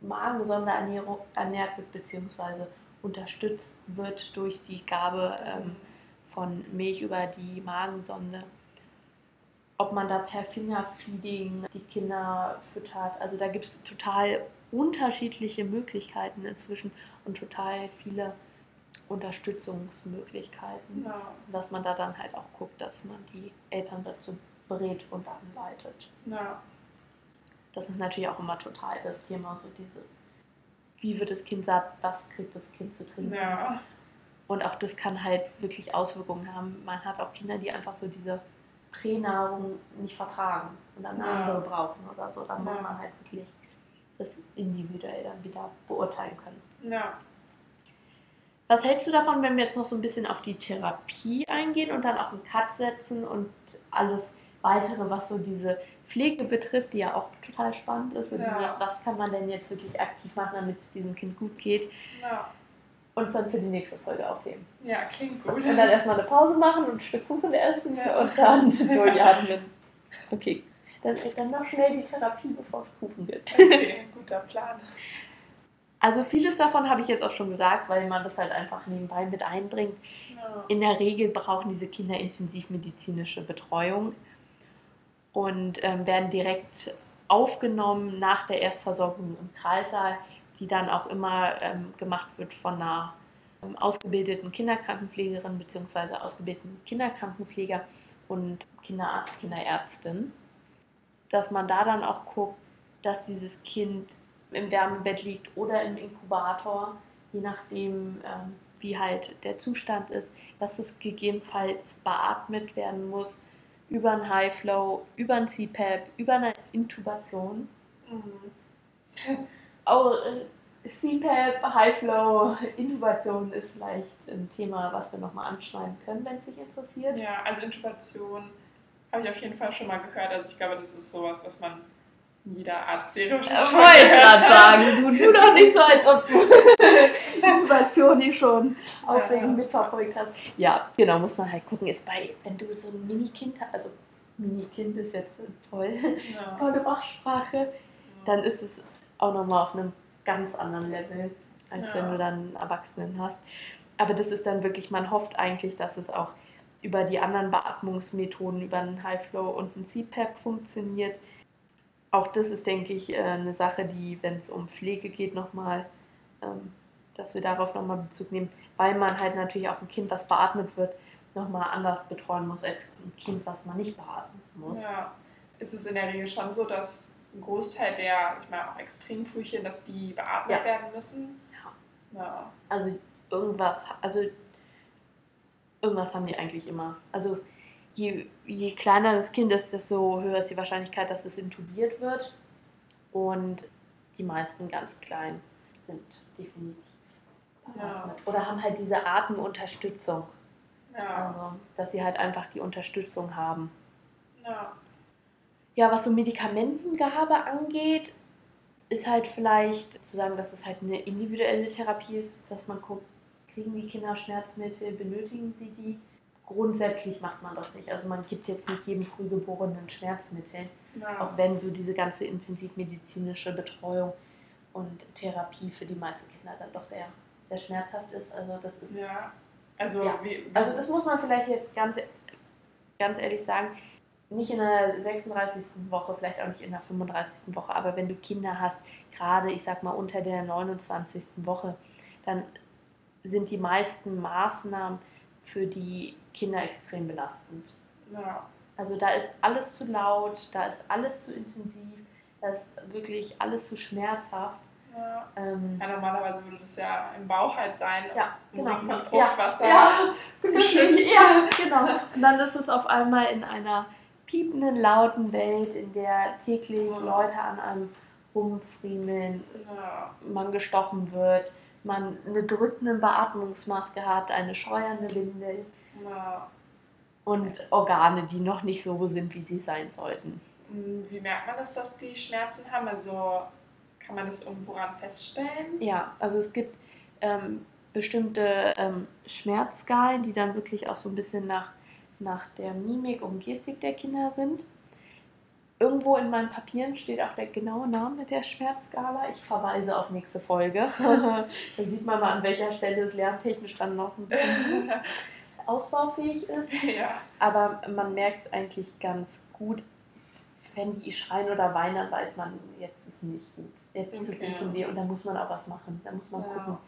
Magensonderernährung ernährt wird, beziehungsweise unterstützt wird durch die Gabe ähm, von Milch über die Magensonde. Ob man da per Fingerfeeding die Kinder füttert. Also da gibt es total unterschiedliche Möglichkeiten inzwischen und total viele Unterstützungsmöglichkeiten. Ja. Dass man da dann halt auch guckt, dass man die Eltern dazu berät und anleitet. Ja. Das ist natürlich auch immer total das Thema, so dieses, wie wird das Kind satt, was kriegt das Kind zu trinken. Ja. Und auch das kann halt wirklich Auswirkungen haben. Man hat auch Kinder, die einfach so diese Pränahrung nicht vertragen und dann eine Ja. andere brauchen oder so. Da muss man halt wirklich das individuell dann wieder beurteilen können. Ja. Was hältst du davon, wenn wir jetzt noch so ein bisschen auf die Therapie eingehen und dann auch einen Cut setzen und alles weitere, was so diese Pflege betrifft, die ja auch total spannend ist. Und Ja. dieses, was kann man denn jetzt wirklich aktiv machen, damit es diesem Kind gut geht, Ja. uns dann für die nächste Folge aufheben. Ja, klingt gut. Und dann erstmal eine Pause machen und ein Stück Kuchen essen Ja. und dann <laughs> durchatmen. Okay, dann, dann noch schnell die Therapie, bevor es Kuchen gibt. Okay, guter Plan. <laughs> Also vieles davon habe ich jetzt auch schon gesagt, weil man das halt einfach nebenbei mit einbringt. Ja. In der Regel brauchen diese Kinder intensivmedizinische Betreuung und ähm, werden direkt aufgenommen nach der Erstversorgung im Kreissaal, die dann auch immer ähm, gemacht wird von einer ähm, ausgebildeten Kinderkrankenpflegerin bzw. ausgebildeten Kinderkrankenpfleger und Kinderarzt, Kinderärztin. Dass man da dann auch guckt, dass dieses Kind im Wärmebett liegt oder im Inkubator, je nachdem, ähm, wie halt der Zustand ist, dass es gegebenenfalls beatmet werden muss über ein High Flow, über ein CPAP, über eine Intubation. Mhm. Auch äh, CPAP, High Flow, Intubation ist vielleicht ein Thema, was wir nochmal anschneiden können, wenn es dich interessiert. Ja, also Intubation habe ich auf jeden Fall schon mal gehört. Also ich glaube, das ist sowas, was man jeder Arztserie Ich schon mal wollte gerade <laughs> sagen, du tu doch nicht so, als ob du <laughs> Intubation nicht schon aufregend Ja. mitverfolgt hast. Ja, genau, muss man halt gucken. Ist bei, wenn du so ein Mini-Kind hast, also Mini-Kind ist jetzt toll, Ja. <laughs> tolle Fachsprache, dann ist es auch nochmal auf einem ganz anderen Level, als Ja. wenn du dann einen Erwachsenen hast. Aber das ist dann wirklich, man hofft eigentlich, dass es auch über die anderen Beatmungsmethoden, über einen High Flow und einen CPAP funktioniert. Auch das ist, denke ich, äh, eine Sache, die, wenn es um Pflege geht, nochmal, ähm, dass wir darauf nochmal Bezug nehmen, weil man halt natürlich auch ein Kind, was beatmet wird, nochmal anders betreuen muss als ein Kind, was man nicht beatmen muss. Ja. Ist es in der Regel schon so, dass ein Großteil der, ich meine auch Extremfrühchen, dass die beatmet Ja. werden müssen? Ja. Also irgendwas, also irgendwas haben die eigentlich immer. Also je, je kleiner das Kind ist, desto höher ist die Wahrscheinlichkeit, dass es intubiert wird. Und die meisten ganz klein sind definitiv Ja. Oder haben halt diese Atemunterstützung. Ja. Also, dass sie halt einfach die Unterstützung haben. ja. Ja, was so Medikamentengabe angeht, ist halt vielleicht zu sagen, dass es halt eine individuelle Therapie ist, dass man guckt, kriegen die Kinder Schmerzmittel, benötigen sie die? Grundsätzlich macht man das nicht. Also man gibt jetzt nicht jedem Frühgeborenen Schmerzmittel, ja. auch wenn so diese ganze intensivmedizinische Betreuung und Therapie für die meisten Kinder dann doch sehr, sehr schmerzhaft ist. Also das ist ja. Also, Ja. wie, wie, also das muss man vielleicht jetzt ganz, ganz ehrlich sagen, nicht in der 36. Woche, vielleicht auch nicht in der 35. Woche, aber wenn du Kinder hast, gerade ich sag mal unter der 29. Woche, dann sind die meisten Maßnahmen für die Kinder extrem belastend. ja. Also da ist alles zu laut, da ist alles zu intensiv, da ist wirklich alles zu schmerzhaft. Ja. Ähm, ja, normalerweise würde das ja im Bauch halt sein. Ja, genau. Von Ja, Fruchtwasser. ja, <laughs> geschützt. Ja, genau. Und dann ist es auf einmal in einer piependen, lauten Welt, in der täglich Ja. Leute an einem rumfriemeln, Ja. man gestochen wird, man eine drückende Beatmungsmaske hat, eine scheuernde Windel Ja. und Organe, die noch nicht so sind, wie sie sein sollten. Hm, Wie merkt man das, dass die Schmerzen haben? Also kann man das irgendwo ran feststellen? Ja, also es gibt ähm, bestimmte ähm, Schmerzskalen, die dann wirklich auch so ein bisschen nach, nach der Mimik und Gestik der Kinder sind. Irgendwo in meinen Papieren steht auch der genaue Name der Schmerzskala. Ich verweise auf nächste Folge. <laughs> da sieht man mal, an welcher Stelle es lerntechnisch dann noch ein bisschen <laughs> ausbaufähig ist. <laughs> Ja. Aber man merkt eigentlich ganz gut, wenn die schreien oder weinen, dann weiß man, jetzt ist nicht gut. Jetzt okay. tut es weh und da muss man auch was machen. Da muss man ja. gucken,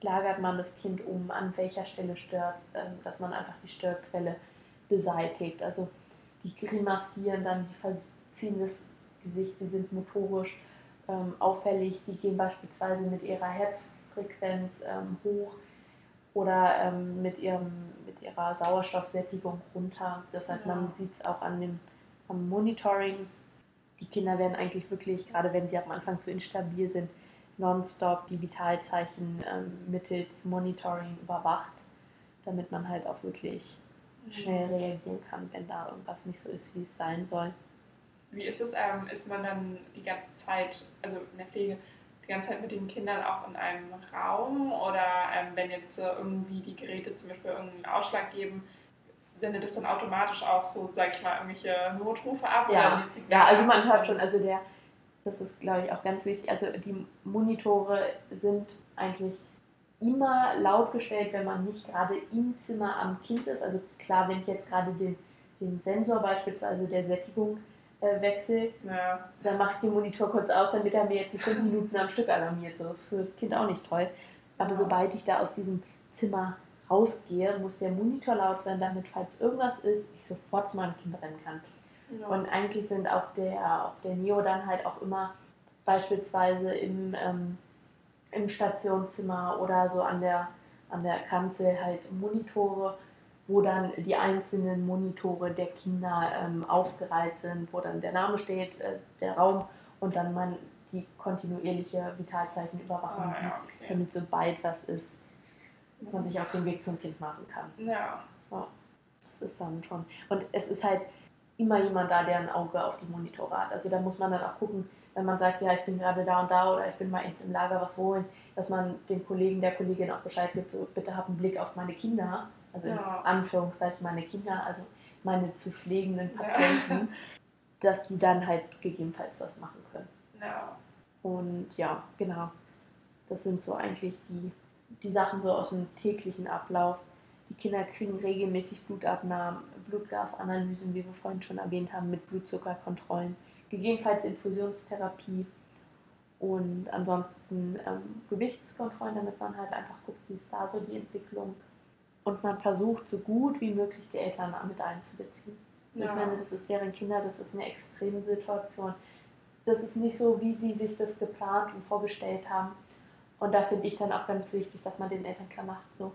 lagert man das Kind um, an welcher Stelle stört ähm, dass man einfach die Störquelle beseitigt. Also die grimassieren dann, die verziehen das Gesicht, die sind motorisch ähm, auffällig, die gehen beispielsweise mit ihrer Herzfrequenz ähm, hoch oder ähm, mit, ihrem, mit ihrer Sauerstoffsättigung runter. Das heißt, ja. man sieht es auch an dem am Monitoring. Die Kinder werden eigentlich wirklich, gerade wenn sie am Anfang zu instabil sind, nonstop die Vitalzeichen ähm, mittels Monitoring überwacht, damit man halt auch wirklich schnell mhm. reagieren kann, wenn da irgendwas nicht so ist, wie es sein soll. Wie ist es? Ähm, ist man dann die ganze Zeit, also in der Pflege, die ganze Zeit mit den Kindern auch in einem Raum oder ähm, wenn jetzt äh, irgendwie die Geräte zum Beispiel irgendeinen Ausschlag geben, sendet es dann automatisch auch so, sag ich mal, irgendwelche Notrufe ab? Ja, ja also man hört schon, also der, das ist glaube ich auch ganz wichtig, also die Monitore sind eigentlich immer laut gestellt, wenn man nicht gerade im Zimmer am Kind ist. Also klar, wenn ich jetzt gerade den, den Sensor beispielsweise der Sättigung äh, wechsle, ja. dann mache ich den Monitor kurz aus, damit er mir jetzt nicht fünf Minuten am Stück alarmiert. So ist für das Kind auch nicht toll. Aber ja. sobald ich da aus diesem Zimmer rausgehe, muss der Monitor laut sein, damit, falls irgendwas ist, ich sofort zu meinem Kind rennen kann. Ja. Und eigentlich sind auf der, auf der Neo dann halt auch immer beispielsweise im, ähm, im Stationszimmer oder so an der, an der Kanzel halt Monitore, wo dann die einzelnen Monitore der Kinder ähm, aufgereiht sind, wo dann der Name steht, äh, der Raum und dann man die kontinuierliche Vitalzeichenüberwachung ah, ja, okay. sieht, damit sobald was ist, man sich auf den Weg zum Kind machen kann. Ja. ja. Das ist dann schon. Und es ist halt immer jemand da, der ein Auge auf die Monitore hat. Also da muss man dann auch gucken, wenn man sagt, ja, ich bin gerade da und da oder ich bin mal im Lager was holen, dass man dem Kollegen, der Kollegin auch Bescheid gibt, so bitte hab einen Blick auf meine Kinder, also ja. in Anführungszeichen meine Kinder, also meine zu pflegenden Patienten, ja. dass die dann halt gegebenenfalls das machen können. Ja. Und ja, genau. Das sind so eigentlich die die Sachen so aus dem täglichen Ablauf. Die Kinder kriegen regelmäßig Blutabnahmen, Blutgasanalysen, wie wir vorhin schon erwähnt haben, mit Blutzuckerkontrollen, gegebenenfalls Infusionstherapie und ansonsten ähm, Gewichtskontrollen, damit man halt einfach guckt, wie ist da so die Entwicklung. Und man versucht so gut wie möglich die Eltern mit einzubeziehen. Ja. Ich meine, das ist deren Kinder, das ist eine extreme Situation. Das ist nicht so, wie sie sich das geplant und vorgestellt haben. Und da finde ich dann auch ganz wichtig, dass man den Eltern klar macht, so,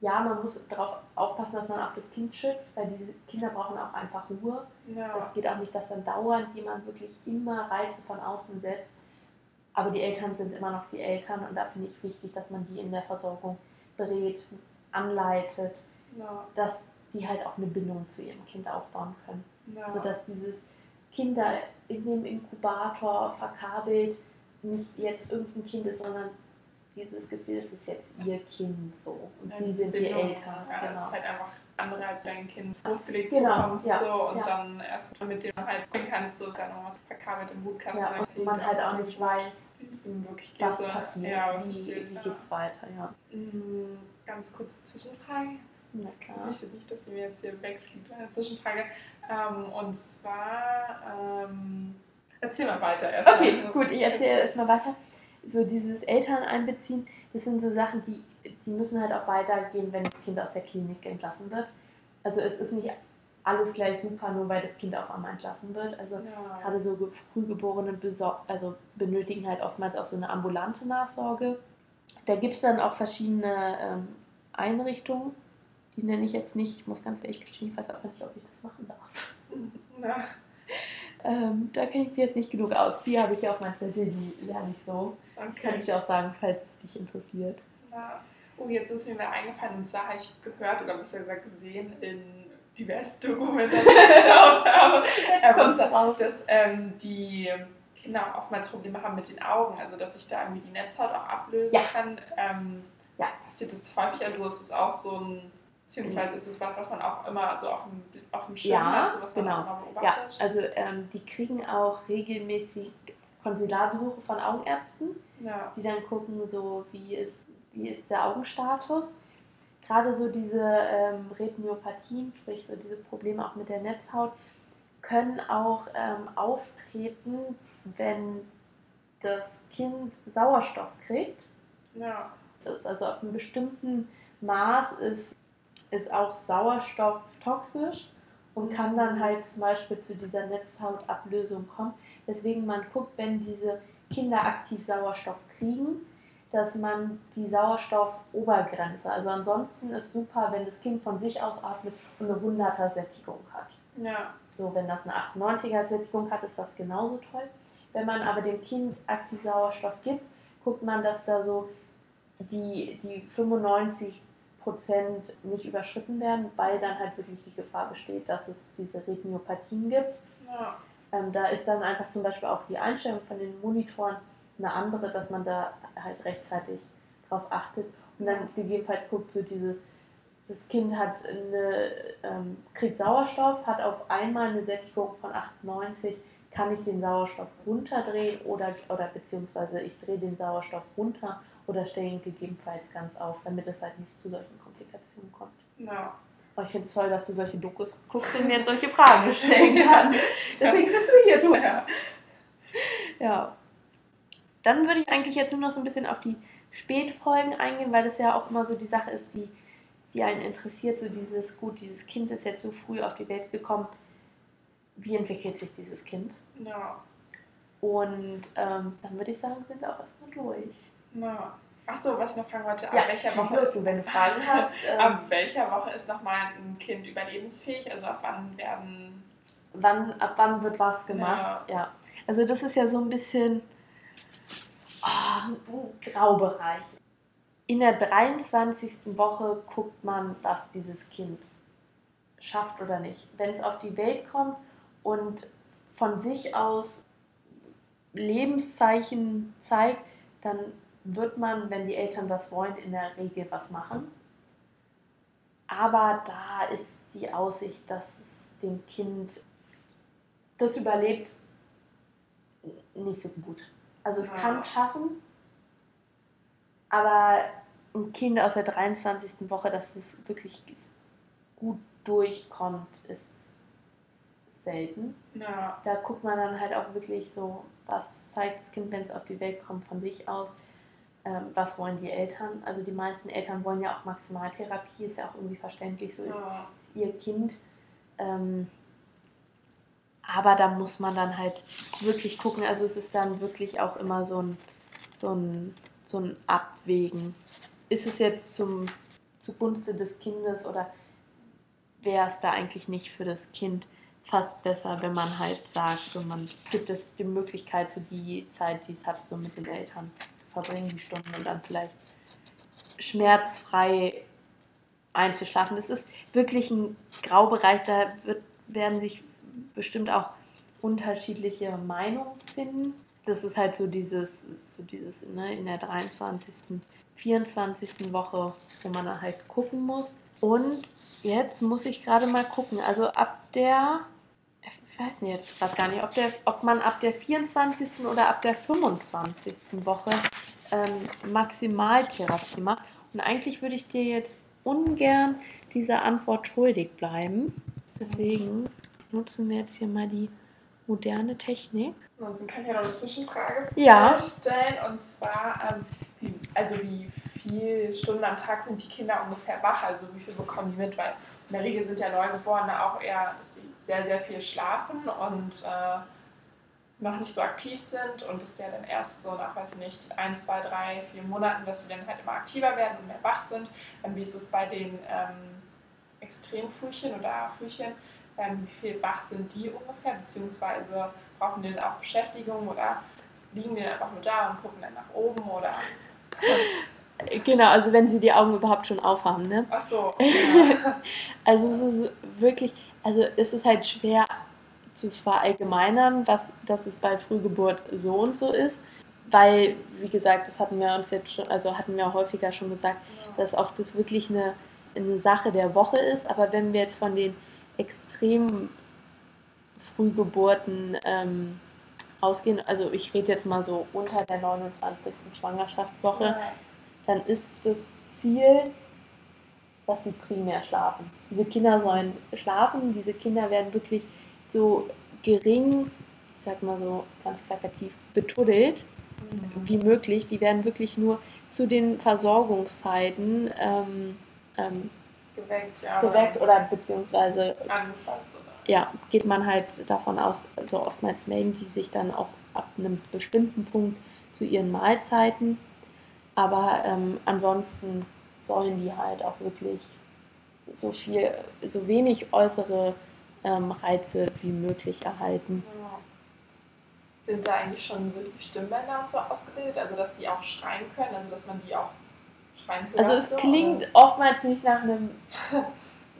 ja, man muss darauf aufpassen, dass man auch das Kind schützt, weil diese Kinder brauchen auch einfach Ruhe. Ja. Es geht auch nicht, dass dann dauernd jemand wirklich immer Reize von außen setzt. Aber die Eltern sind immer noch die Eltern und da finde ich wichtig, dass man die in der Versorgung berät, anleitet, ja. dass die halt auch eine Bindung zu ihrem Kind aufbauen können. Ja. Sodass dieses Kinder in dem Inkubator verkabelt nicht jetzt irgendein Kind ist, sondern dieses Gefühl, es ist jetzt ihr Kind so und ja, sie sind die Eltern. Ja, genau. Das ist halt einfach andere als wenn ein Kind losgelegt genau, bekommst ja, so, und ja. dann erst mit dem halt bringen kannst, so ist ja noch was verkabelt im Wutkasten. Ja, und man halt auch nicht weiß, es ihm wirklich geht. Was passiert, ja, was wie, passiert, wie geht es weiter, ja. Mhm, ganz kurze Zwischenfrage. Na klar. Ich nicht, dass sie mir jetzt hier wegfliegt, eine Zwischenfrage. Ähm, und zwar, ähm, Erzähl mal weiter erst. Okay, mal. gut, ich erzähle erstmal weiter. So dieses Eltern einbeziehen, das sind so Sachen, die, die müssen halt auch weitergehen, wenn das Kind aus der Klinik entlassen wird. Also es ist nicht alles gleich super, nur weil das Kind auch einmal entlassen wird. Also ja. gerade so Frühgeborene also benötigen halt oftmals auch so eine ambulante Nachsorge. Da gibt es dann auch verschiedene ähm, Einrichtungen. Die nenne ich jetzt nicht. Ich muss ganz ehrlich gestehen, ich weiß auch nicht, ob ich das machen darf. Ja. <laughs> Ähm, da kenne ich mich jetzt nicht genug aus. Die habe ich auf meinem Zettel, die lerne ich so. Okay. Kann ich dir auch sagen, falls es dich interessiert. Ja. Oh, jetzt ist mir eingefallen, und zwar habe ich gehört oder besser gesagt gesehen in die ich geschaut habe, <laughs> ähm, dass ähm, die Kinder auch oftmals Probleme haben mit den Augen, also dass sich da irgendwie die Netzhaut auch ablösen ja. kann. Ähm, Ja. Passiert das häufig? Also ist es auch so ein, beziehungsweise ist es was, was man auch immer so auf dem, auf dem Schirm Ja, hat, so was man genau. auch immer Ja, beobachtet? also ähm, die kriegen auch regelmäßig Konsularbesuche von Augenärzten, Ja. die dann gucken, so wie ist, wie ist der Augenstatus. Gerade so diese ähm, Retinopathien, sprich so diese Probleme auch mit der Netzhaut, können auch ähm, auftreten, wenn das Kind Sauerstoff kriegt. Ja. Das ist also auf einem bestimmten Maß ist, ist auch Sauerstoff toxisch und kann dann halt zum Beispiel zu dieser Netzhautablösung kommen. Deswegen man guckt, wenn diese Kinder aktiv Sauerstoff kriegen, dass man die Sauerstoffobergrenze, also ansonsten ist super, wenn das Kind von sich aus atmet und eine 100er Sättigung hat. Ja. So, wenn das eine 98er Sättigung hat, ist das genauso toll. Wenn man aber dem Kind aktiv Sauerstoff gibt, guckt man, dass da so die, die 95 Prozent nicht überschritten werden, weil dann halt wirklich die Gefahr besteht, dass es diese Retinopathien gibt. Ja. Ähm, da ist dann einfach zum Beispiel auch die Einstellung von den Monitoren eine andere, dass man da halt rechtzeitig drauf achtet und dann gegebenenfalls guckt, so dieses, das Kind hat eine, ähm, kriegt Sauerstoff, hat auf einmal eine Sättigung von 98, kann ich den Sauerstoff runterdrehen oder, oder beziehungsweise ich drehe den Sauerstoff runter oder stelle ihn gegebenenfalls ganz auf, damit es halt nicht zu solchen Komplikationen kommt. Ja. Aber ich finde es toll, dass du solche Dokus guckst und mir jetzt solche Fragen stellen <laughs> kannst. Deswegen bist du hier, du. Ja. Ja. Dann würde ich eigentlich jetzt nur noch so ein bisschen auf die Spätfolgen eingehen, weil das ja auch immer so die Sache ist, die, die einen interessiert. So dieses, gut, dieses Kind ist jetzt so früh auf die Welt gekommen. Wie entwickelt sich dieses Kind? Ja. Und ähm, dann würde ich sagen, sind wir auch erstmal durch. ja. Achso, was ich noch fragen wollte, ab ja, welcher Woche du, wenn du Fragen <laughs> hast. Ähm, Ab welcher Woche ist nochmal ein Kind überlebensfähig? Also ab wann werden. wann, ab wann wird was gemacht? Ja. Also das ist ja so ein bisschen ah, ein Graubereich. In der 23. Woche guckt man, was dieses Kind schafft oder nicht. Wenn es auf die Welt kommt und von sich aus Lebenszeichen zeigt, dann wird man, wenn die Eltern das wollen, in der Regel was machen. Aber da ist die Aussicht, dass es dem Kind das überlebt, nicht so gut. Also es Ja. kann schaffen, aber ein Kind aus der 23. Woche, dass es wirklich gut durchkommt, ist selten. Ja. Da guckt man dann halt auch wirklich so, was zeigt das Kind, wenn es auf die Welt kommt, von sich aus. Ähm, was wollen die Eltern? Also die meisten Eltern wollen ja auch Maximaltherapie, ist ja auch irgendwie verständlich, so ist Ja. ihr Kind. Ähm, aber da muss man dann halt wirklich gucken. Also es ist dann wirklich auch immer so ein, so ein, so ein Abwägen. Ist es jetzt zum, zugunsten des Kindes oder wäre es da eigentlich nicht für das Kind fast besser, wenn man halt sagt, so man gibt es die Möglichkeit, so die Zeit, die es hat, so mit den Eltern zu verbringen, die Stunden und dann vielleicht schmerzfrei einzuschlafen. Das ist wirklich ein Graubereich, da wird, werden sich bestimmt auch unterschiedliche Meinungen finden. Das ist halt so dieses, so dieses ne, in der 23., 24. Woche, wo man dann halt gucken muss. Und jetzt muss ich gerade mal gucken, also ab der, ich weiß nicht jetzt gerade gar nicht, ob, der, ob man ab der 24. oder ab der 25. Woche ähm, Maximaltherapie macht. Und eigentlich würde ich dir jetzt ungern diese Antwort schuldig bleiben. Deswegen nutzen wir jetzt hier mal die moderne Technik. Ansonsten kann ich ja noch eine Zwischenfrage Ja. stellen. Und zwar, ähm, wie, also wie viele Stunden am Tag sind die Kinder ungefähr wach? Also wie viel bekommen die mit? Weil in der Regel sind ja Neugeborene auch eher, dass sie sehr, sehr viel schlafen und äh, noch nicht so aktiv sind. Und es ist ja dann erst so nach, weiß ich nicht, ein, zwei, drei, vier Monaten, dass sie dann halt immer aktiver werden und mehr wach sind. Ähm, wie ist es bei den ähm, Extremfrühchen oder Frühchen? Ähm, wie viel wach sind die ungefähr? Beziehungsweise brauchen die dann auch Beschäftigung oder liegen die dann einfach nur da und gucken dann nach oben oder. <laughs> Genau, also wenn sie die Augen überhaupt schon aufhaben, ne? Ach so. <laughs> Ja. Also es ist wirklich, also es ist halt schwer zu verallgemeinern, was, dass es bei Frühgeburt so und so ist. weil, wie gesagt, das hatten wir uns jetzt schon, also hatten wir häufiger schon gesagt, Ja. dass auch das wirklich eine, eine Sache der Woche ist. Aber wenn wir jetzt von den extrem Frühgeburten ähm, ausgehen, also ich rede jetzt mal so unter der 29. Schwangerschaftswoche, Ja. dann ist das Ziel, dass sie primär schlafen. Diese Kinder sollen schlafen, diese Kinder werden wirklich so gering, ich sag mal so ganz plakativ, betuddelt wie möglich. Die werden wirklich nur zu den Versorgungszeiten ähm, ähm, geweckt, ja. geweckt oder beziehungsweise angefasst oder. ja, geht man halt davon aus, also oftmals melden die sich dann auch ab einem bestimmten Punkt zu ihren Mahlzeiten. Aber ähm, ansonsten sollen die halt auch wirklich so viel, so wenig äußere ähm, Reize wie möglich erhalten. Ja. Sind da eigentlich schon so die Stimmbänder und so ausgebildet, also dass die auch schreien können, also dass man die auch hört? Also es so, klingt oder? oftmals nicht nach einem,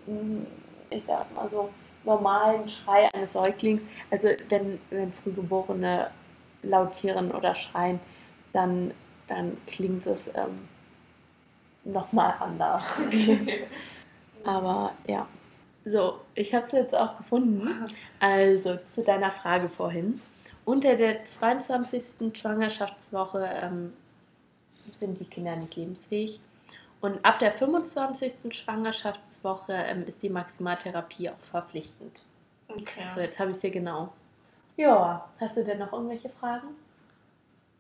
<laughs> ich sag mal so, normalen Schrei eines Säuglings. Also wenn, wenn Frühgeborene lautieren oder schreien, dann, dann klingt es ähm, nochmal anders. <laughs> Aber ja. So, ich habe es jetzt auch gefunden. <laughs> Also zu deiner Frage vorhin. Unter der 22. Schwangerschaftswoche ähm, sind die Kinder nicht lebensfähig. Und ab der 25. Schwangerschaftswoche ähm, ist die Maximaltherapie auch verpflichtend. Okay. So, jetzt habe ich es hier genau. Ja, hast du denn noch irgendwelche Fragen?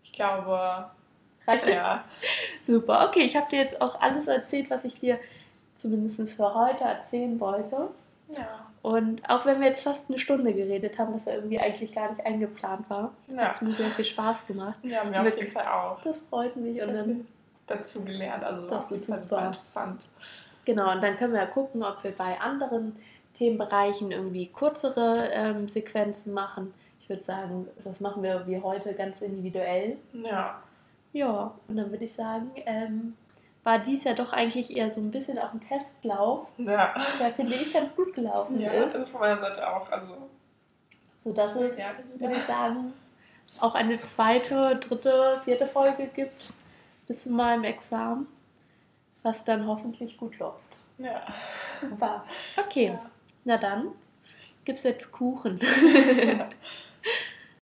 Ich glaube, Reicht ja. <laughs> Super, okay, ich habe dir jetzt auch alles erzählt, was ich dir zumindest für heute erzählen wollte. Ja. Und auch wenn wir jetzt fast eine Stunde geredet haben, was ja irgendwie eigentlich gar nicht eingeplant war, hat Ja. es mir sehr viel Spaß gemacht. Ja, mir auf jeden Fall auch. Das freut mich. Und dann, dazu gelernt, also Das auf jeden Fall super. super interessant. genau, und dann können wir ja gucken, ob wir bei anderen Themenbereichen irgendwie kürzere ähm, Sequenzen machen. Ich würde sagen, das machen wir wie heute ganz individuell. Ja. Ja, und dann würde ich sagen, ähm, war dies ja doch eigentlich eher so ein bisschen auch ein Testlauf, Ja. der finde ich ganz gut gelaufen Ja, ist. also von meiner Seite auch. Also, Sodass es, ja, würde ich sagen, auch eine zweite, dritte, vierte Folge gibt bis zu meinem Examen, was dann hoffentlich gut läuft. ja. Super. Okay, Ja. na dann gibt's jetzt Kuchen. <laughs>